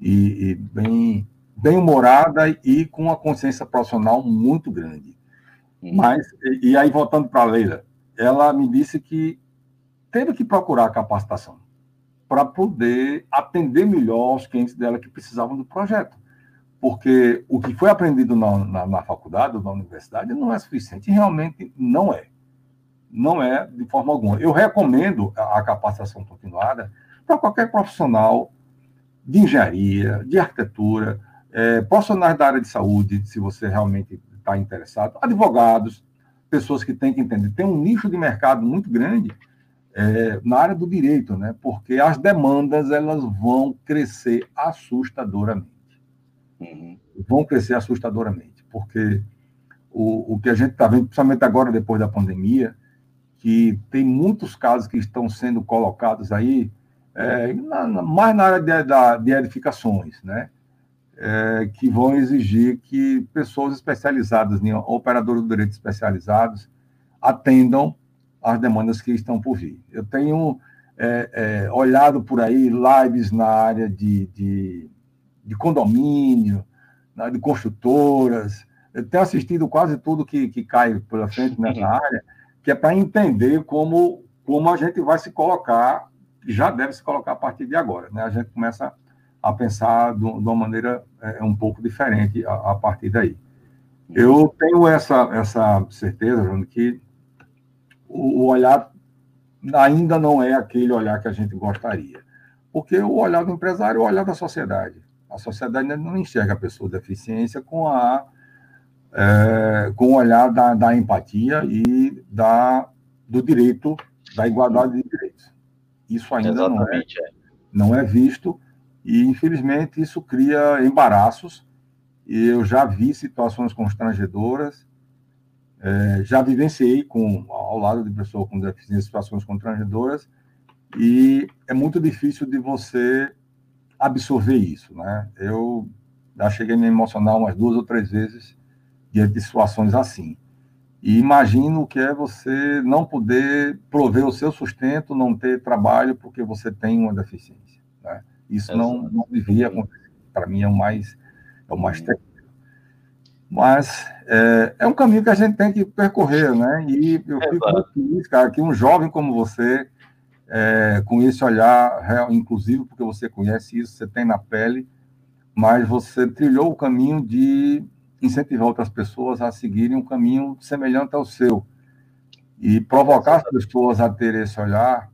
e, e bem, bem humorada e com uma consciência profissional muito grande. Uhum. Mas, e, e, aí, voltando para a Leila, ela me disse que teve que procurar capacitação para poder atender melhor os clientes dela que precisavam do projeto. Porque o que foi aprendido na, na, na faculdade ou na universidade não é suficiente, realmente não é. Não é de forma alguma. Eu recomendo a, a capacitação continuada, para qualquer profissional de engenharia, de arquitetura, é, profissionais da área de saúde, se você realmente está interessado, advogados, pessoas que têm que entender. Tem um nicho de mercado muito grande é, na área do direito, né? porque as demandas elas vão crescer assustadoramente. Uhum. Vão crescer assustadoramente, porque o, o que a gente está vendo, principalmente agora, depois da pandemia, que tem muitos casos que estão sendo colocados aí é, na, na, mais na área de, da, de edificações, né? É, que vão exigir que pessoas especializadas, né, operadores do direito especializados, atendam às demandas que estão por vir. Eu tenho é, é, olhado por aí lives na área de, de, de condomínio, na área de construtoras, eu tenho assistido quase tudo que, que cai pela frente nessa área, que é para entender como, como a gente vai se colocar já deve se colocar a partir de agora. Né? A gente começa a pensar de uma maneira é, um pouco diferente a, a, partir daí. Eu tenho essa, essa certeza, Bruno, que o, o olhar ainda não é aquele olhar que a gente gostaria. Porque o olhar do empresário é o olhar da sociedade. A sociedade não enxerga a pessoa com deficiência com a é, com o olhar da, da empatia e da, do direito, da igualdade de direitos. Isso ainda não é, é, não é visto e, infelizmente, isso cria embaraços. E eu já vi situações constrangedoras, é, já vivenciei com, ao lado de pessoas com deficiência situações constrangedoras, e é muito difícil de você absorver isso, né? Eu já cheguei a me emocionar umas duas ou três vezes diante de situações assim. E imagino que é você não poder prover o seu sustento, não ter trabalho porque você tem uma deficiência. Né? Isso não, não deveria acontecer. Para mim é o mais é o mais terrível. Mas é, é, um caminho que a gente tem que percorrer, né? E eu fico muito feliz, cara, que um jovem como você, é, com esse olhar real, inclusive porque você conhece isso, você tem na pele, mas você trilhou o caminho de incentivar outras pessoas a seguirem um caminho semelhante ao seu. E provocar as pessoas a ter esse olhar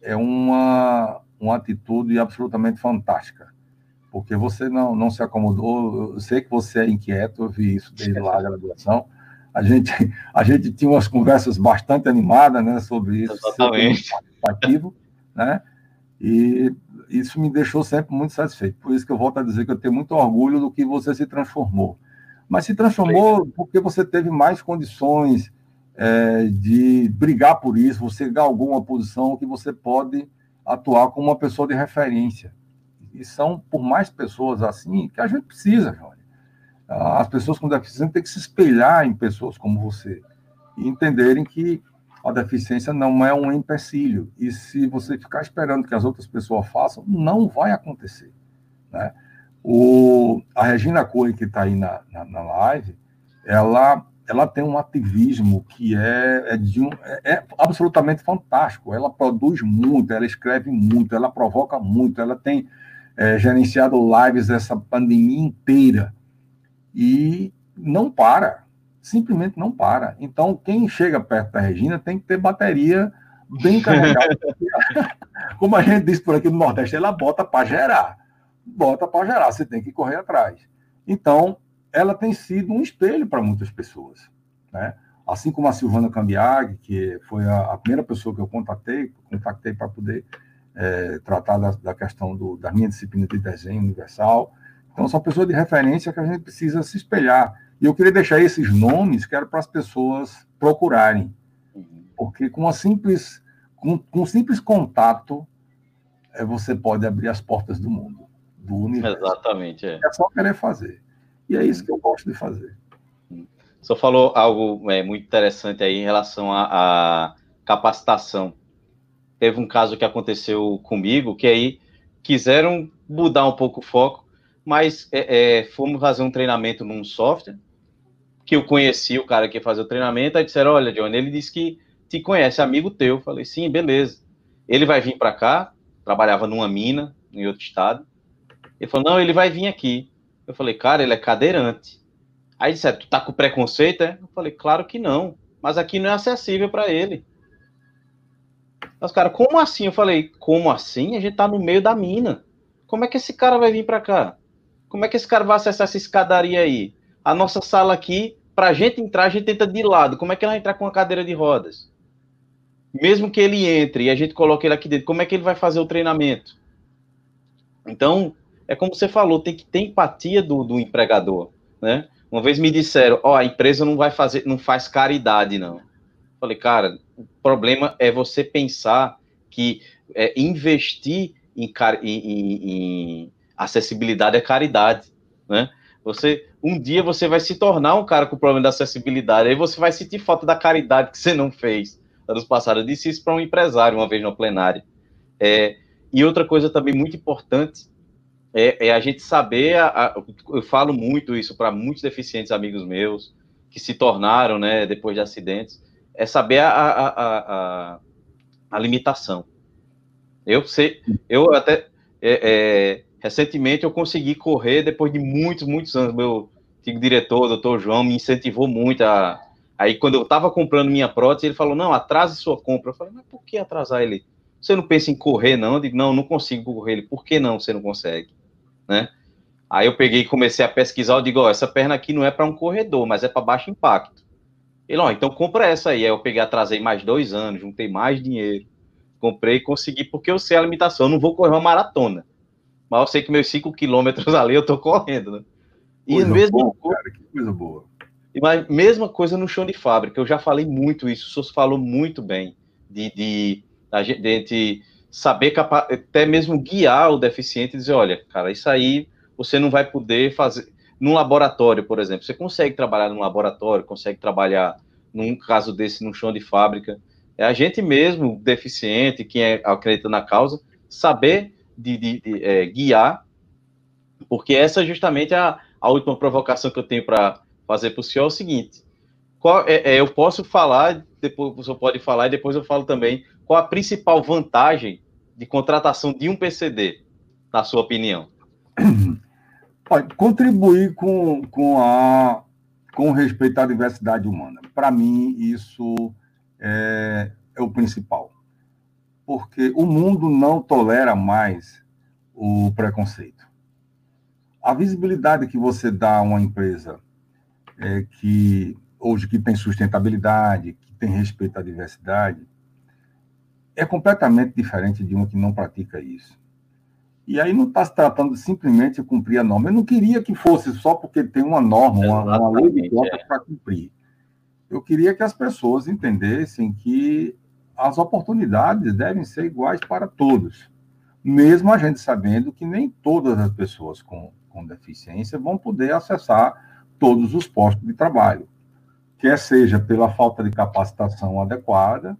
é uma, uma atitude absolutamente fantástica. Porque você não, não se acomodou, eu sei que você é inquieto, eu vi isso desde lá a graduação. A gente, a gente tinha umas conversas bastante animadas né, sobre isso, Exatamente. participativo, né? E isso me deixou sempre muito satisfeito. Por isso que eu volto a dizer que eu tenho muito orgulho do que você se transformou mas se transformou porque você teve mais condições é, de brigar por isso, você galgou uma posição que você pode atuar como uma pessoa de referência. E são por mais pessoas assim que a gente precisa, Johnny. As pessoas com deficiência têm que se espelhar em pessoas como você e entenderem que a deficiência não é um empecilho. E se você ficar esperando que as outras pessoas façam, não vai acontecer. Né? O, a Regina Coelho, que está aí na, na, na, live, ela, ela tem um ativismo que é, é, de um, é, é, absolutamente fantástico. Ela produz muito, ela escreve muito, ela provoca muito, ela tem é, gerenciado lives essa pandemia inteira e não para, simplesmente não para. Então, quem chega perto da Regina tem que ter bateria bem carregada. Como a gente disse por aqui no Nordeste, ela bota para gerar bota para gerar, você tem que correr atrás. Então, ela tem sido um espelho para muitas pessoas. Né? Assim como a Silvana Cambiag, que foi a, a primeira pessoa que eu contatei, contactei para poder é, tratar da, da questão do, da minha disciplina de desenho universal. Então, são pessoas de referência que a gente precisa se espelhar. E eu queria deixar esses nomes, que era para as pessoas procurarem. Porque com, uma simples, com, com um simples contato, é, você pode abrir as portas do mundo do universo. Exatamente. É. é só querer fazer. E é isso que eu gosto de fazer. Só falou algo é, muito interessante aí em relação à capacitação. Teve um caso que aconteceu comigo, que aí quiseram mudar um pouco o foco, mas é, é, fomos fazer um treinamento num software, que eu conheci o cara que ia fazer o treinamento, aí disseram, olha, Johnny, ele disse que te conhece, amigo teu. Eu falei, sim, beleza. Ele vai vir para cá, trabalhava numa mina, em outro estado, ele falou, não, ele vai vir aqui. Eu falei, cara, ele é cadeirante. Aí disseram, tu tá com preconceito, é? Eu falei, claro que não, mas aqui não é acessível para ele. Os caras, como assim? Eu falei, como assim? A gente tá no meio da mina. Como é que esse cara vai vir para cá? Como é que esse cara vai acessar essa escadaria aí? A nossa sala aqui, pra gente entrar, a gente tenta de lado. Como é que ele vai entrar com uma cadeira de rodas? Mesmo que ele entre e a gente coloque ele aqui dentro, como é que ele vai fazer o treinamento? Então, é como você falou, tem que ter empatia do, do empregador, né? Uma vez me disseram, ó, oh, a empresa não vai fazer, não faz caridade, não. Falei, cara, o problema é você pensar que é, investir em, em, em, acessibilidade é caridade, né? Você, um dia você vai se tornar um cara com problema de acessibilidade, aí você vai sentir falta da caridade que você não fez anos passados. Eu disse isso para um empresário uma vez no plenário. É, e outra coisa também muito importante é, é a gente saber, a, a, eu falo muito isso para muitos deficientes amigos meus, que se tornaram, né, depois de acidentes, é saber a, a, a limitação. Eu sei, eu até, é, é, recentemente eu consegui correr depois de muitos, muitos anos, meu antigo diretor, doutor João, me incentivou muito a, aí quando eu estava comprando minha prótese, ele falou, não, atrase sua compra. Eu falei, mas por que atrasar ele? Você não pensa em correr, não? Eu digo, não, não consigo correr ele. Por que não você não consegue? Né? Aí eu peguei e comecei a pesquisar, eu digo, ó, essa perna aqui não é para um corredor, mas é para baixo impacto. Ele, ó, então compra essa aí. Aí eu peguei, atrasei mais dois anos, juntei mais dinheiro, comprei e consegui, porque eu sei a limitação, eu não vou correr uma maratona. Mas eu sei que meus cinco quilômetros ali eu tô correndo, né? E coisa mesmo. Boa, cara, que coisa boa. Mas mesma coisa no chão de fábrica, eu já falei muito isso, o senhor falou muito bem de, de, de, de saber até mesmo guiar o deficiente e dizer, olha, cara, isso aí você não vai poder fazer num laboratório, por exemplo. Você consegue trabalhar num laboratório, consegue trabalhar num caso desse no chão de fábrica. É a gente mesmo, deficiente, quem é acredita na causa, saber de, de, de é, guiar, porque essa é justamente a, a última provocação que eu tenho para fazer para o senhor é o seguinte: qual, é, é, eu posso falar, depois o senhor pode falar, e depois eu falo também qual a principal vantagem de contratação de um PCD, na sua opinião? Contribuir com, com, a, com respeito à diversidade humana. Para mim, isso é, é o principal. Porque o mundo não tolera mais o preconceito. A visibilidade que você dá a uma empresa é, que hoje que tem sustentabilidade, que tem respeito à diversidade, é completamente diferente de uma que não pratica isso. E aí não está se tratando simplesmente de cumprir a norma. Eu não queria que fosse só porque tem uma norma, uma, uma lei de cotas é. para cumprir. Eu queria que as pessoas entendessem que as oportunidades devem ser iguais para todos, mesmo a gente sabendo que nem todas as pessoas com, com deficiência vão poder acessar todos os postos de trabalho, quer seja pela falta de capacitação adequada,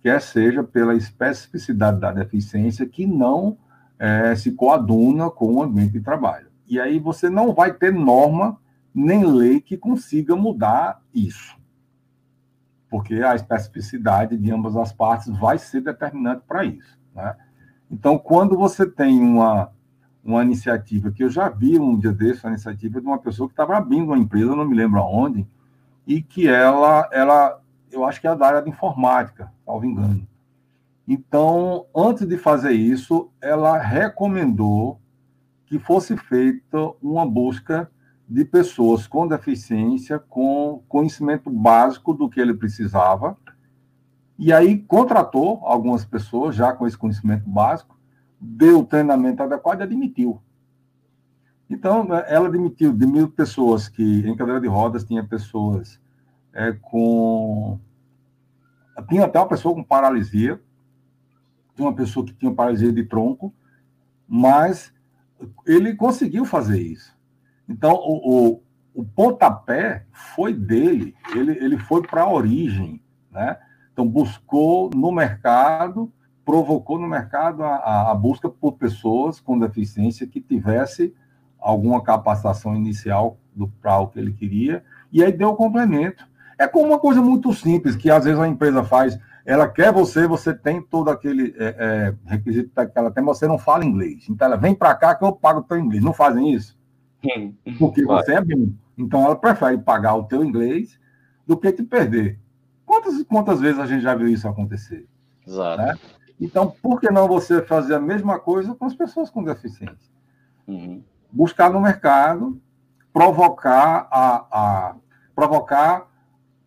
quer seja pela especificidade da deficiência que não é, se coaduna com o ambiente de trabalho. E aí você não vai ter norma nem lei que consiga mudar isso. Porque a especificidade de ambas as partes vai ser determinante para isso. Né? Então, quando você tem uma, uma iniciativa, que eu já vi um dia desse, uma iniciativa de uma pessoa que estava abrindo uma empresa, não me lembro aonde, e que ela, ela eu acho que é da área de informática, salvo engano. Então, antes de fazer isso, ela recomendou que fosse feita uma busca de pessoas com deficiência, com conhecimento básico do que ele precisava, e aí contratou algumas pessoas já com esse conhecimento básico, deu o treinamento adequado e admitiu. Então, ela admitiu de mil pessoas que em cadeira de rodas tinha pessoas é, com. Tinha até uma pessoa com paralisia, tinha uma pessoa que tinha paralisia de tronco, mas ele conseguiu fazer isso. Então, o, o, o pontapé foi dele, ele, ele foi para a origem, né? Então, buscou no mercado, provocou no mercado a, a busca por pessoas com deficiência que tivesse alguma capacitação inicial para o que ele queria, e aí deu o complemento. É como uma coisa muito simples, que às vezes a empresa faz, ela quer você, você tem todo aquele é, é, requisito que ela tem, mas você não fala inglês. Então ela vem para cá que eu pago o teu inglês. Não fazem isso? Porque você é bom. Então ela prefere pagar o teu inglês do que te perder. Quantas, quantas vezes a gente já viu isso acontecer? Exato. Né? Então, por que não você fazer a mesma coisa com as pessoas com deficiência? Uhum. Buscar no mercado, provocar a, a provocar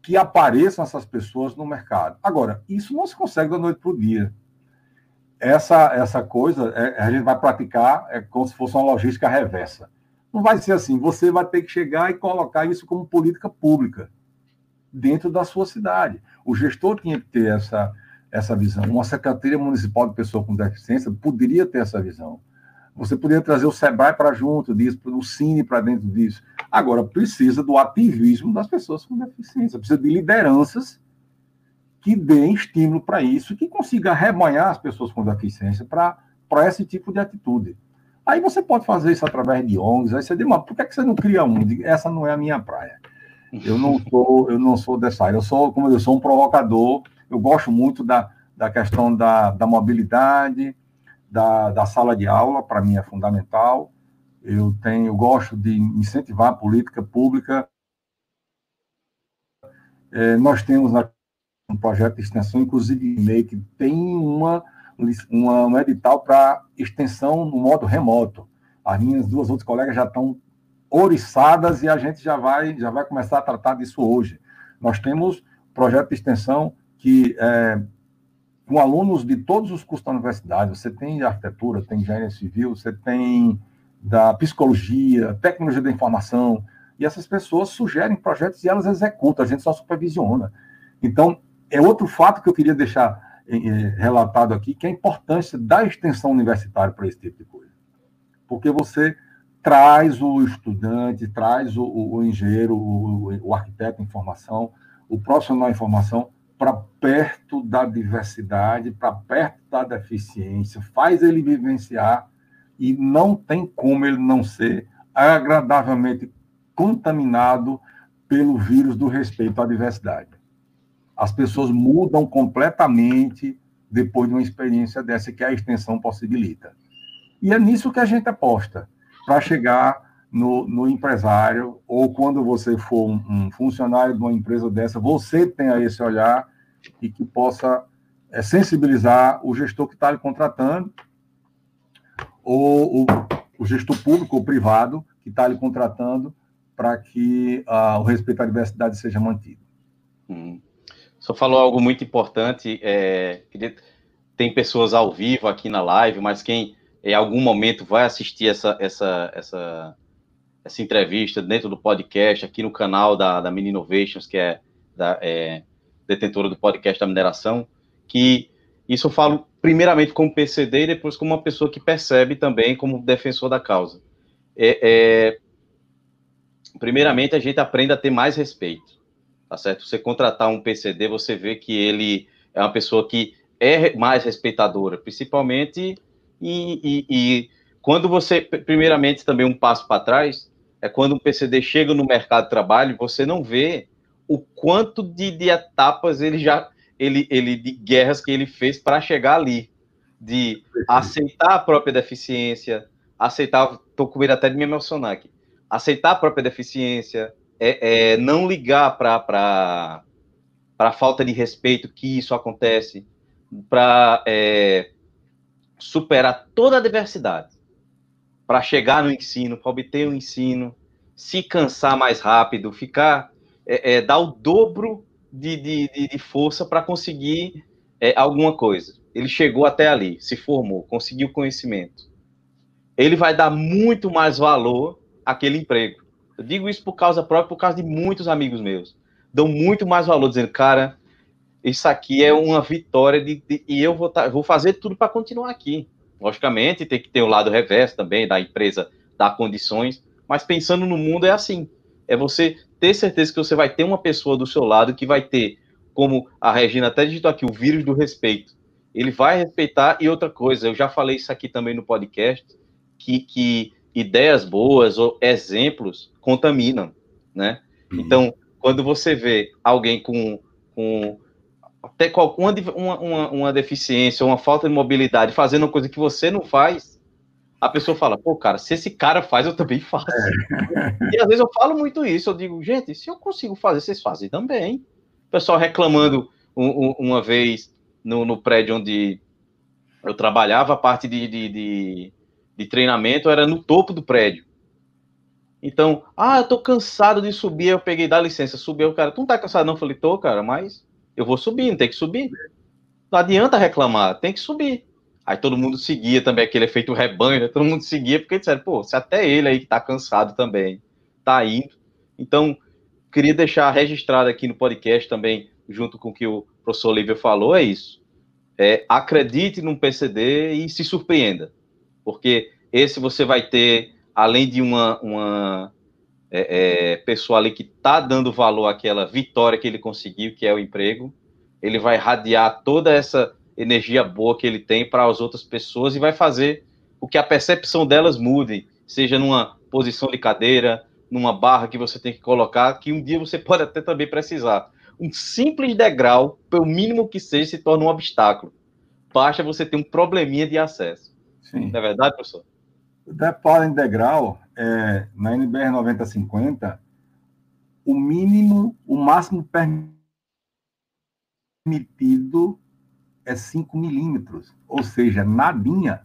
que apareçam essas pessoas no mercado. Agora, isso não se consegue da noite para o dia. Essa, essa coisa é, a gente vai praticar é como se fosse uma logística reversa. Não vai ser assim. Você vai ter que chegar e colocar isso como política pública dentro da sua cidade. O gestor tinha que ter essa, essa visão. Uma Secretaria Municipal de Pessoa com Deficiência poderia ter essa visão. Você poderia trazer o SEBRAE para junto disso, o Cine para dentro disso. Agora, precisa do ativismo das pessoas com deficiência, precisa de lideranças que deem estímulo para isso, que consiga rebanhar as pessoas com deficiência para esse tipo de atitude. Aí você pode fazer isso através de ONGs, aí você diz, mas por que, você não cria um? Essa não é a minha praia. Eu não sou, eu não sou dessa área, eu sou, como eu sou um provocador, eu gosto muito da, da questão da, da mobilidade, da, da sala de aula, para mim é fundamental. Eu tenho, eu gosto de incentivar a política pública. É, nós temos um projeto de extensão, inclusive MEI, que tem uma, uma, um edital para extensão no modo remoto. As minhas duas outras colegas já estão oriçadas e a gente já vai, já vai começar a tratar disso hoje. Nós temos projeto de extensão que, é, com alunos de todos os cursos da universidade, você tem arquitetura, tem engenharia civil, você tem da psicologia, tecnologia da informação, e essas pessoas sugerem projetos e elas executam, a gente só supervisiona. Então, é outro fato que eu queria deixar é, relatado aqui, que é a importância da extensão universitária para esse tipo de coisa. Porque você traz o estudante, traz o, o, o engenheiro, o, o, arquiteto em formação, o profissional em formação, para perto da diversidade, para perto da deficiência, faz ele vivenciar e não tem como ele não ser agradavelmente contaminado pelo vírus do respeito à diversidade. As pessoas mudam completamente depois de uma experiência dessa que a extensão possibilita. E é nisso que a gente aposta para chegar no, no, empresário, ou quando você for um, um, funcionário de uma empresa dessa, você tenha esse olhar e que possa é, sensibilizar o gestor que está lhe contratando, ou o, o, gestor público ou privado que está lhe contratando, para que uh, o respeito à diversidade seja mantido. Hum. Só falou algo muito importante. É, tem pessoas ao vivo aqui na live, mas quem em algum momento vai assistir essa, essa, essa, essa entrevista dentro do podcast, aqui no canal da, da Mini Innovations, que é, da, é detentora do podcast da mineração, que isso eu falo primeiramente como PCD e depois como uma pessoa que percebe também como defensor da causa. É, é, primeiramente, a gente aprende a ter mais respeito, tá certo? Você contratar um PCD, você vê que ele é uma pessoa que é mais respeitadora, principalmente e, e, e quando você, primeiramente, também um passo para trás, é quando um PCD chega no mercado de trabalho, você não vê o quanto de, de etapas ele já, ele, ele, de guerras que ele fez para chegar ali, de aceitar a própria deficiência, aceitar, estou com medo até de me emocionar aqui, aceitar a própria deficiência, é, é não ligar para a falta de respeito que isso acontece, para é, superar toda a diversidade para chegar no ensino, para obter o ensino, se cansar mais rápido, ficar, é, é, dar o dobro de, de, de força para conseguir é, alguma coisa. Ele chegou até ali, se formou, conseguiu conhecimento. Ele vai dar muito mais valor àquele emprego. Eu digo isso por causa própria, por causa de muitos amigos meus. Dão muito mais valor, dizendo, cara, isso aqui é uma vitória de, de e eu vou, tá, vou fazer tudo para continuar aqui. Logicamente, tem que ter o lado reverso também da empresa dar condições, mas pensando no mundo é assim. É você ter certeza que você vai ter uma pessoa do seu lado que vai ter, como a Regina até digitou aqui, o vírus do respeito. Ele vai respeitar e outra coisa, eu já falei isso aqui também no podcast, que, que ideias boas ou exemplos contaminam, né? Uhum. Então, quando você vê alguém com, com até qualquer uma, uma, uma deficiência, uma falta de mobilidade, fazendo uma coisa que você não faz, a pessoa fala, pô, cara, se esse cara faz, eu também faço. É. E às vezes eu falo muito isso, eu digo, gente, se eu consigo fazer, vocês fazem também. O pessoal reclamando um, um, uma vez no, no, prédio onde eu trabalhava, a parte de, de, de, de treinamento era no topo do prédio. Então, ah, eu tô cansado de subir, eu peguei, dá licença, subiu o cara, tu não tá cansado não? Eu falei, tô, cara, mas eu vou subir, tem que subir. Não adianta reclamar, tem que subir. Aí todo mundo seguia também aquele efeito rebanho, né? todo mundo seguia, porque disseram, pô, se até ele aí que tá cansado também, tá indo. Então, queria deixar registrado aqui no podcast também, junto com o que o professor Olivia falou, é isso. É, acredite num PCD e se surpreenda. Porque esse você vai ter, além de uma, uma é, é, pessoa ali que está dando valor àquela vitória que ele conseguiu, que é o emprego, ele vai radiar toda essa energia boa que ele tem para as outras pessoas e vai fazer o que a percepção delas mude, seja numa posição de cadeira, numa barra que você tem que colocar, que um dia você pode até também precisar. Um simples degrau, pelo mínimo que seja, se torna um obstáculo. Basta você ter um probleminha de acesso. Sim. Não é verdade, professor? O deparo em degrau, é, na NBR 9050, o mínimo, o máximo permitido é 5 milímetros, ou seja, nadinha.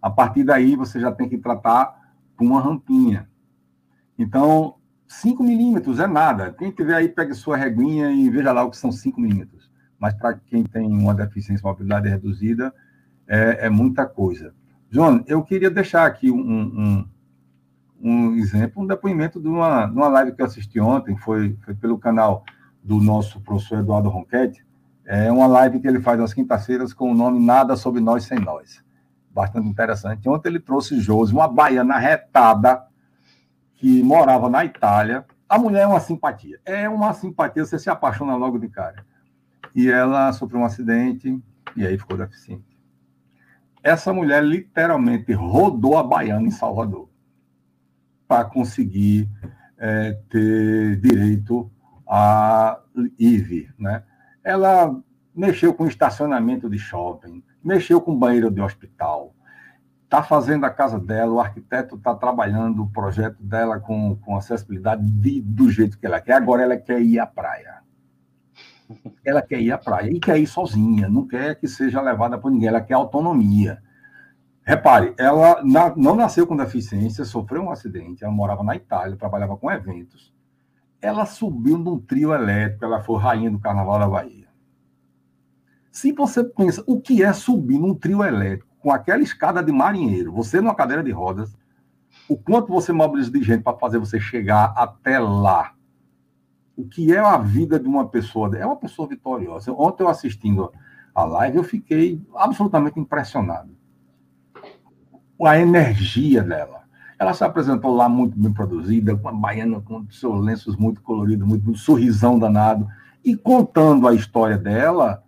A partir daí, você já tem que tratar com uma rampinha. Então, 5 milímetros é nada. Quem tiver aí, pegue sua reguinha e veja lá o que são 5 milímetros. Mas para quem tem uma deficiência de mobilidade reduzida, é, é, muita coisa. João, eu queria deixar aqui um, um, um exemplo, um depoimento de uma, de uma live que eu assisti ontem, foi, foi pelo canal do nosso professor Eduardo Ronquete. É uma live que ele faz às quintas-feiras com o nome Nada Sobre Nós Sem Nós bastante interessante. Ontem ele trouxe Josi, uma baiana retada, que morava na Itália. A mulher é uma simpatia. É uma simpatia, você se apaixona logo de cara. E ela sofreu um acidente e aí ficou deficiente. Essa mulher literalmente rodou a baiana em Salvador para conseguir é, ter direito a IVE, né? Ela mexeu com estacionamento de shopping, mexeu com banheiro de hospital, está fazendo a casa dela, o arquiteto está trabalhando o projeto dela com, com acessibilidade de, do jeito que ela quer. Agora ela quer ir à praia. Ela quer ir à praia e quer ir sozinha, não quer que seja levada por ninguém, ela quer autonomia. Repare, ela na, não nasceu com deficiência, sofreu um acidente, ela morava na Itália, trabalhava com eventos. Ela subiu num trio elétrico, ela foi rainha do Carnaval da Bahia se você pensa o que é subir num trio elétrico com aquela escada de marinheiro, você numa cadeira de rodas, o quanto você mobiliza de gente para fazer você chegar até lá. O que é a vida de uma pessoa? É uma pessoa vitoriosa. Ontem eu assistindo a live, eu fiquei absolutamente impressionado. A energia dela. Ela se apresentou lá muito bem produzida, com a baiana com seus lenços muito coloridos, muito, muito sorrisão danado, e contando a história dela,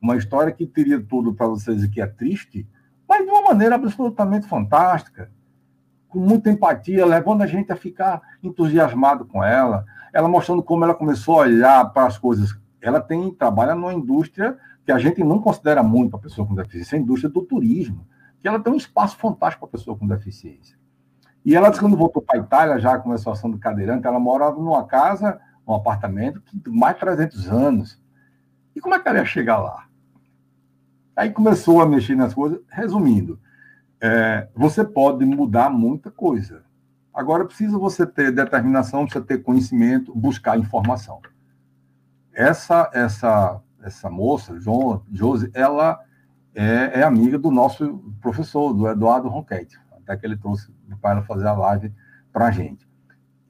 uma história que teria tudo para vocês que é triste, mas de uma maneira absolutamente fantástica, com muita empatia, levando a gente a ficar entusiasmado com ela, ela mostrando como ela começou a olhar para as coisas. Ela tem trabalha numa indústria que a gente não considera muito para pessoa com deficiência, a indústria do turismo, que ela tem um espaço fantástico para pessoa com deficiência. E ela, quando voltou para a Itália, já com a situação do cadeirante, ela morava numa casa, um apartamento, que mais de 300 anos. E como é que ela ia chegar lá? Aí começou a mexer nas coisas. Resumindo, é, você pode mudar muita coisa. Agora precisa você ter determinação, precisa ter conhecimento, buscar informação. Essa essa essa moça, João, Josi, ela é, é, amiga do nosso professor, do Eduardo Ronquete, até que ele trouxe para fazer a live para a gente.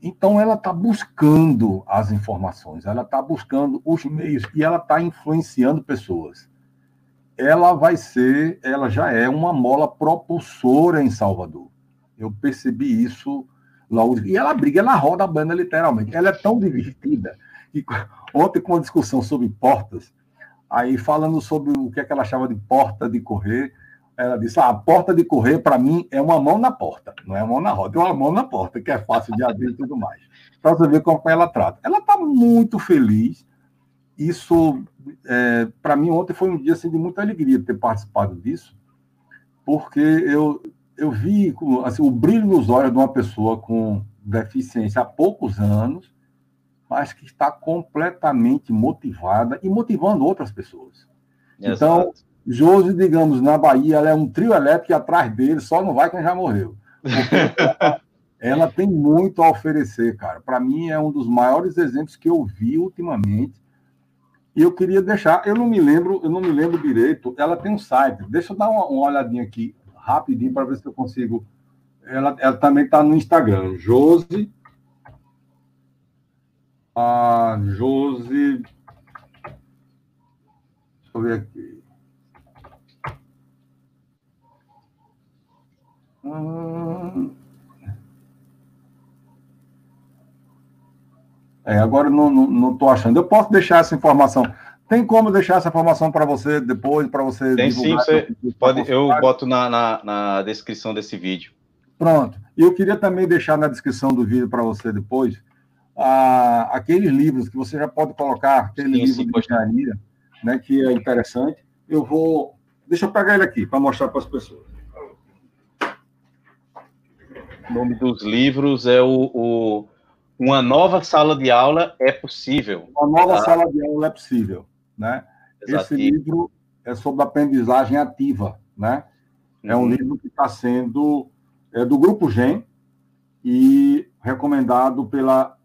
Então, ela está buscando as informações, ela está buscando os meios e ela está influenciando pessoas ela vai ser, ela já é uma mola propulsora em Salvador. Eu percebi isso logo. E ela briga, ela roda a banda literalmente. Ela é tão divertida. E ontem, com uma discussão sobre portas, aí falando sobre o que, é que ela achava de porta de correr, ela disse: ah, a porta de correr, para mim, é uma mão na porta, não é uma mão na roda, é uma mão na porta, que é fácil de abrir e tudo mais. Para você ver como ela trata. Ela está muito feliz. Isso é, para mim, ontem foi um dia assim, de muita alegria ter participado disso, porque eu, eu vi assim, o brilho nos olhos de uma pessoa com deficiência há poucos anos, mas que está completamente motivada e motivando outras pessoas. Exato. Então, Josi, digamos, na Bahia, ela é um trio elétrico e atrás dele só não vai quem já morreu. Ela, ela tem muito a oferecer, cara. Para mim, é um dos maiores exemplos que eu vi ultimamente e eu queria deixar, eu não me lembro, eu não me lembro direito, ela tem um site. Deixa eu dar uma, uma olhadinha aqui rapidinho para ver se eu consigo. Ela, ela também está no Instagram, Josi. A Josi. Deixa eu ver aqui. Hum... É, agora não estou achando. Eu posso deixar essa informação. Tem como deixar essa informação para você depois, para você Tem sim, você pode, eu boto na, na, na, descrição desse vídeo. Pronto. E eu queria também deixar na descrição do vídeo para você depois ah, aqueles livros que você já pode colocar, aquele sim, livro sim, de engenharia, né, que é interessante. Eu vou. Deixa eu pegar ele aqui para mostrar para as pessoas. O nome dos livros é o, o uma nova sala de aula é possível. Uma nova tá? sala de aula é possível, né? Esse livro é sobre aprendizagem ativa, né? Uhum. É um uhum. livro que está sendo é, do Grupo GEM e recomendado pela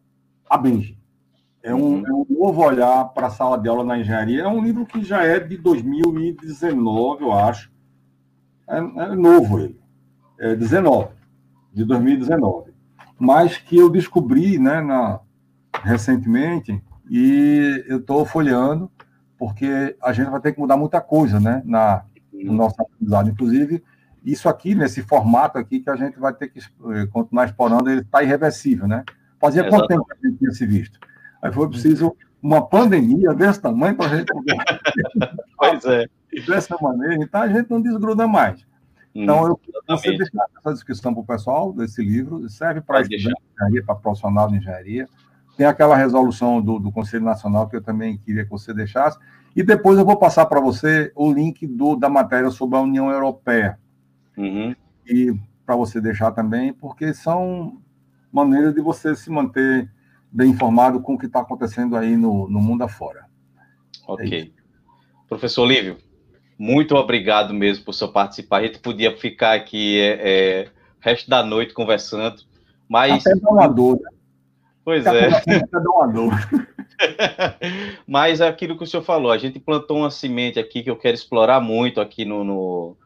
Abenji. É um, uhum. é um novo olhar para a sala de aula na engenharia. É um livro que já é de 2019, eu acho. É, é novo ele. É 19, de 2019. Mas que eu descobri né, na, recentemente e eu estou folheando, porque a gente vai ter que mudar muita coisa né, na, no nosso aprendizado. Inclusive, isso aqui, nesse formato aqui, que a gente vai ter que eh, continuar explorando, ele está irreversível, né? Fazia quanto tempo que a gente tinha se visto? Aí foi preciso uma pandemia desse tamanho para a gente. pois é. Dessa maneira, então a gente não desgruda mais. Então, eu você deixar essa descrição para o pessoal desse livro, serve para estudante de engenharia, para profissional de engenharia. Tem aquela resolução do, do, Conselho Nacional que eu também queria que você deixasse. E depois eu vou passar para você o link do, da matéria sobre a União Europeia. Uhum. E para você deixar também, porque são maneiras de você se manter bem informado com o que está acontecendo aí no, no mundo afora. Ok. É Professor Lívio, muito obrigado mesmo por seu participar. A gente podia ficar aqui é, é, o resto da noite conversando, mas... Até dá uma dor, né? Pois é. Mas é aquilo que o senhor falou, a gente plantou uma semente aqui que eu quero explorar muito aqui no, no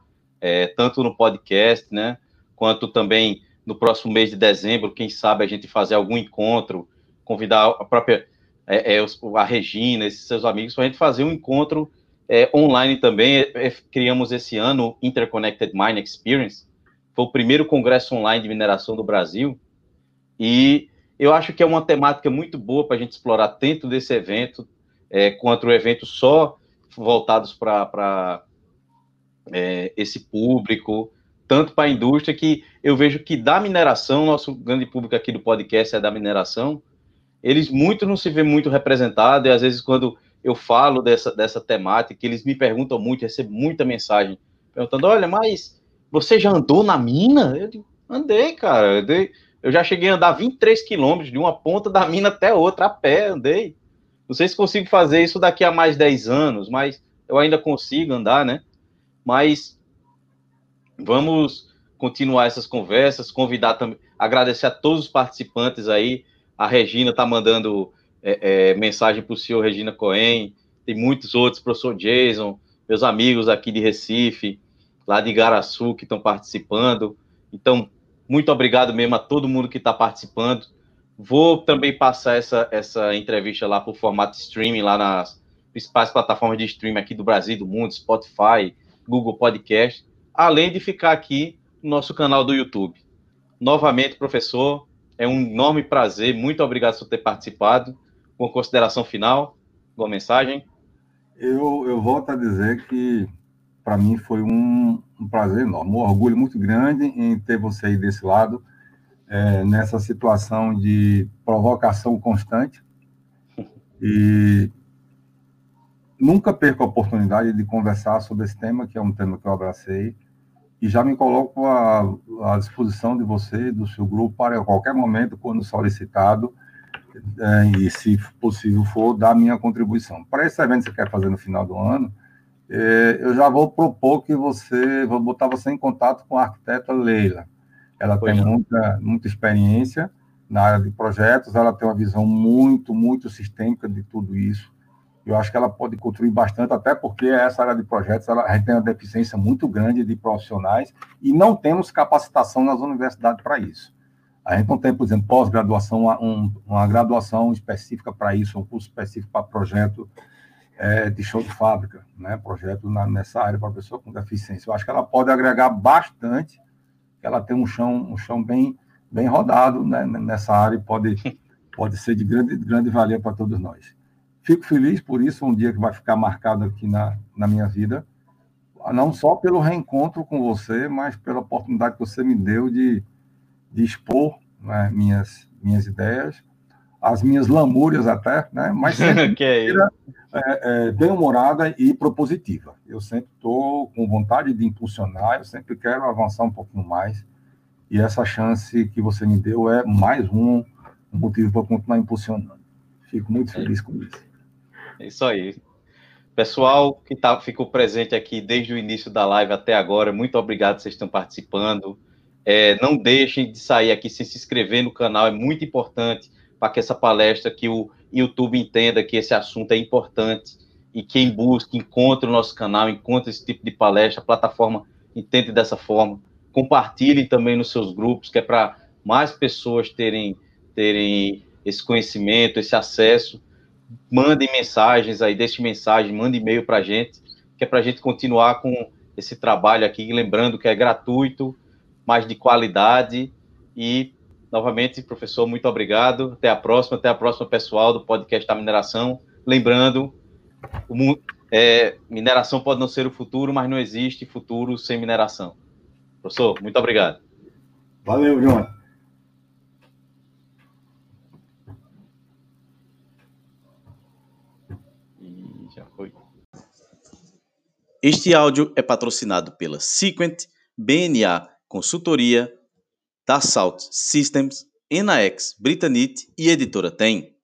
é, tanto no podcast, né, quanto também no próximo mês de dezembro, quem sabe a gente fazer algum encontro convidar a própria é, é, a Regina, esses seus amigos, para a gente fazer um encontro é, online também. É, é, criamos esse ano o Interconnected Mine Experience, foi o primeiro congresso online de mineração do Brasil, e eu acho que é uma temática muito boa para a gente explorar dentro desse evento, é, quanto o evento só voltados para é, esse público, tanto para a indústria que eu vejo que da mineração, nosso grande público aqui do podcast é da mineração, eles muito não se vê muito representado, e às vezes quando eu falo dessa, dessa temática, eles me perguntam muito, recebo muita mensagem, perguntando, olha, mas você já andou na mina? Eu digo, andei, cara, andei, eu já cheguei a andar 23 quilômetros de uma ponta da mina até outra, a pé, andei. Não sei se consigo fazer isso daqui a mais 10 anos, mas eu ainda consigo andar, né? Mas vamos continuar essas conversas, convidar também, agradecer a todos os participantes aí, a Regina está mandando é, é, mensagem para o senhor Regina Cohen, tem muitos outros, professor Jason, meus amigos aqui de Recife, lá de Igaraçu, que estão participando. Então, muito obrigado mesmo a todo mundo que está participando. Vou também passar essa, essa entrevista lá por formato streaming, lá nas principais plataformas de streaming aqui do Brasil, do mundo, Spotify, Google Podcast, além de ficar aqui no nosso canal do YouTube. Novamente, professor, é um enorme prazer. Muito obrigado por ter participado. Com consideração final, boa mensagem. Eu, eu volto a dizer que para mim foi um, um, prazer enorme, um orgulho muito grande em ter você aí desse lado, é, nessa situação de provocação constante. E nunca perco a oportunidade de conversar sobre esse tema, que é um tema que eu abracei e já me coloco à, à disposição de você, do seu grupo, para qualquer momento, quando solicitado, é, e se possível for, dar minha contribuição. Para esse evento que você quer fazer no final do ano, é, eu já vou propor que você, vou botar você em contato com a arquiteta Leila. Ela pois tem muita, muita experiência na área de projetos, ela tem uma visão muito, muito sistêmica de tudo isso eu acho que ela pode contribuir bastante, até porque essa área de projetos ela, a gente tem uma deficiência muito grande de profissionais e não temos capacitação nas universidades para isso. A gente não tem, por exemplo, pós-graduação, um, uma graduação específica para isso, um curso específico para projeto é, de show de fábrica, né? projeto na, nessa área para pessoa com deficiência. Eu acho que ela pode agregar bastante, ela tem um chão, um chão bem, bem rodado né? nessa área e pode, pode ser de grande, grande valia para todos nós. Fico feliz por isso, um dia que vai ficar marcado aqui na, na minha vida, não só pelo reencontro com você, mas pela oportunidade que você me deu de, de expor né, minhas, minhas ideias, as minhas lamúrias até, né, mas sempre que é, é, bem-humorada e propositiva. Eu sempre estou com vontade de impulsionar, eu sempre quero avançar um pouquinho mais, e essa chance que você me deu é mais um, motivo para continuar impulsionando. Fico muito feliz com isso. É isso aí. Pessoal que tá, ficou presente aqui desde o início da live até agora, muito obrigado vocês estão participando. É, não deixem de sair aqui sem se inscrever no canal, é muito importante para que essa palestra, que o YouTube entenda que esse assunto é importante e quem busca, encontre o nosso canal, encontre esse tipo de palestra, a plataforma entende dessa forma. Compartilhem também nos seus grupos, que é para mais pessoas terem, terem esse conhecimento, esse acesso mandem mensagens aí, deixem mensagem, mandem e-mail para a gente, que é para a gente continuar com esse trabalho aqui, lembrando que é gratuito, mas de qualidade. E, novamente, professor, muito obrigado. Até a próxima, até a próxima, pessoal do podcast da mineração. Lembrando, o, é, mineração pode não ser o futuro, mas não existe futuro sem mineração. Professor, muito obrigado. Valeu, João. Este áudio é patrocinado pela Sequent, BNA Consultoria, Dassault Systems, Enaex, Britanite e Editora Tem.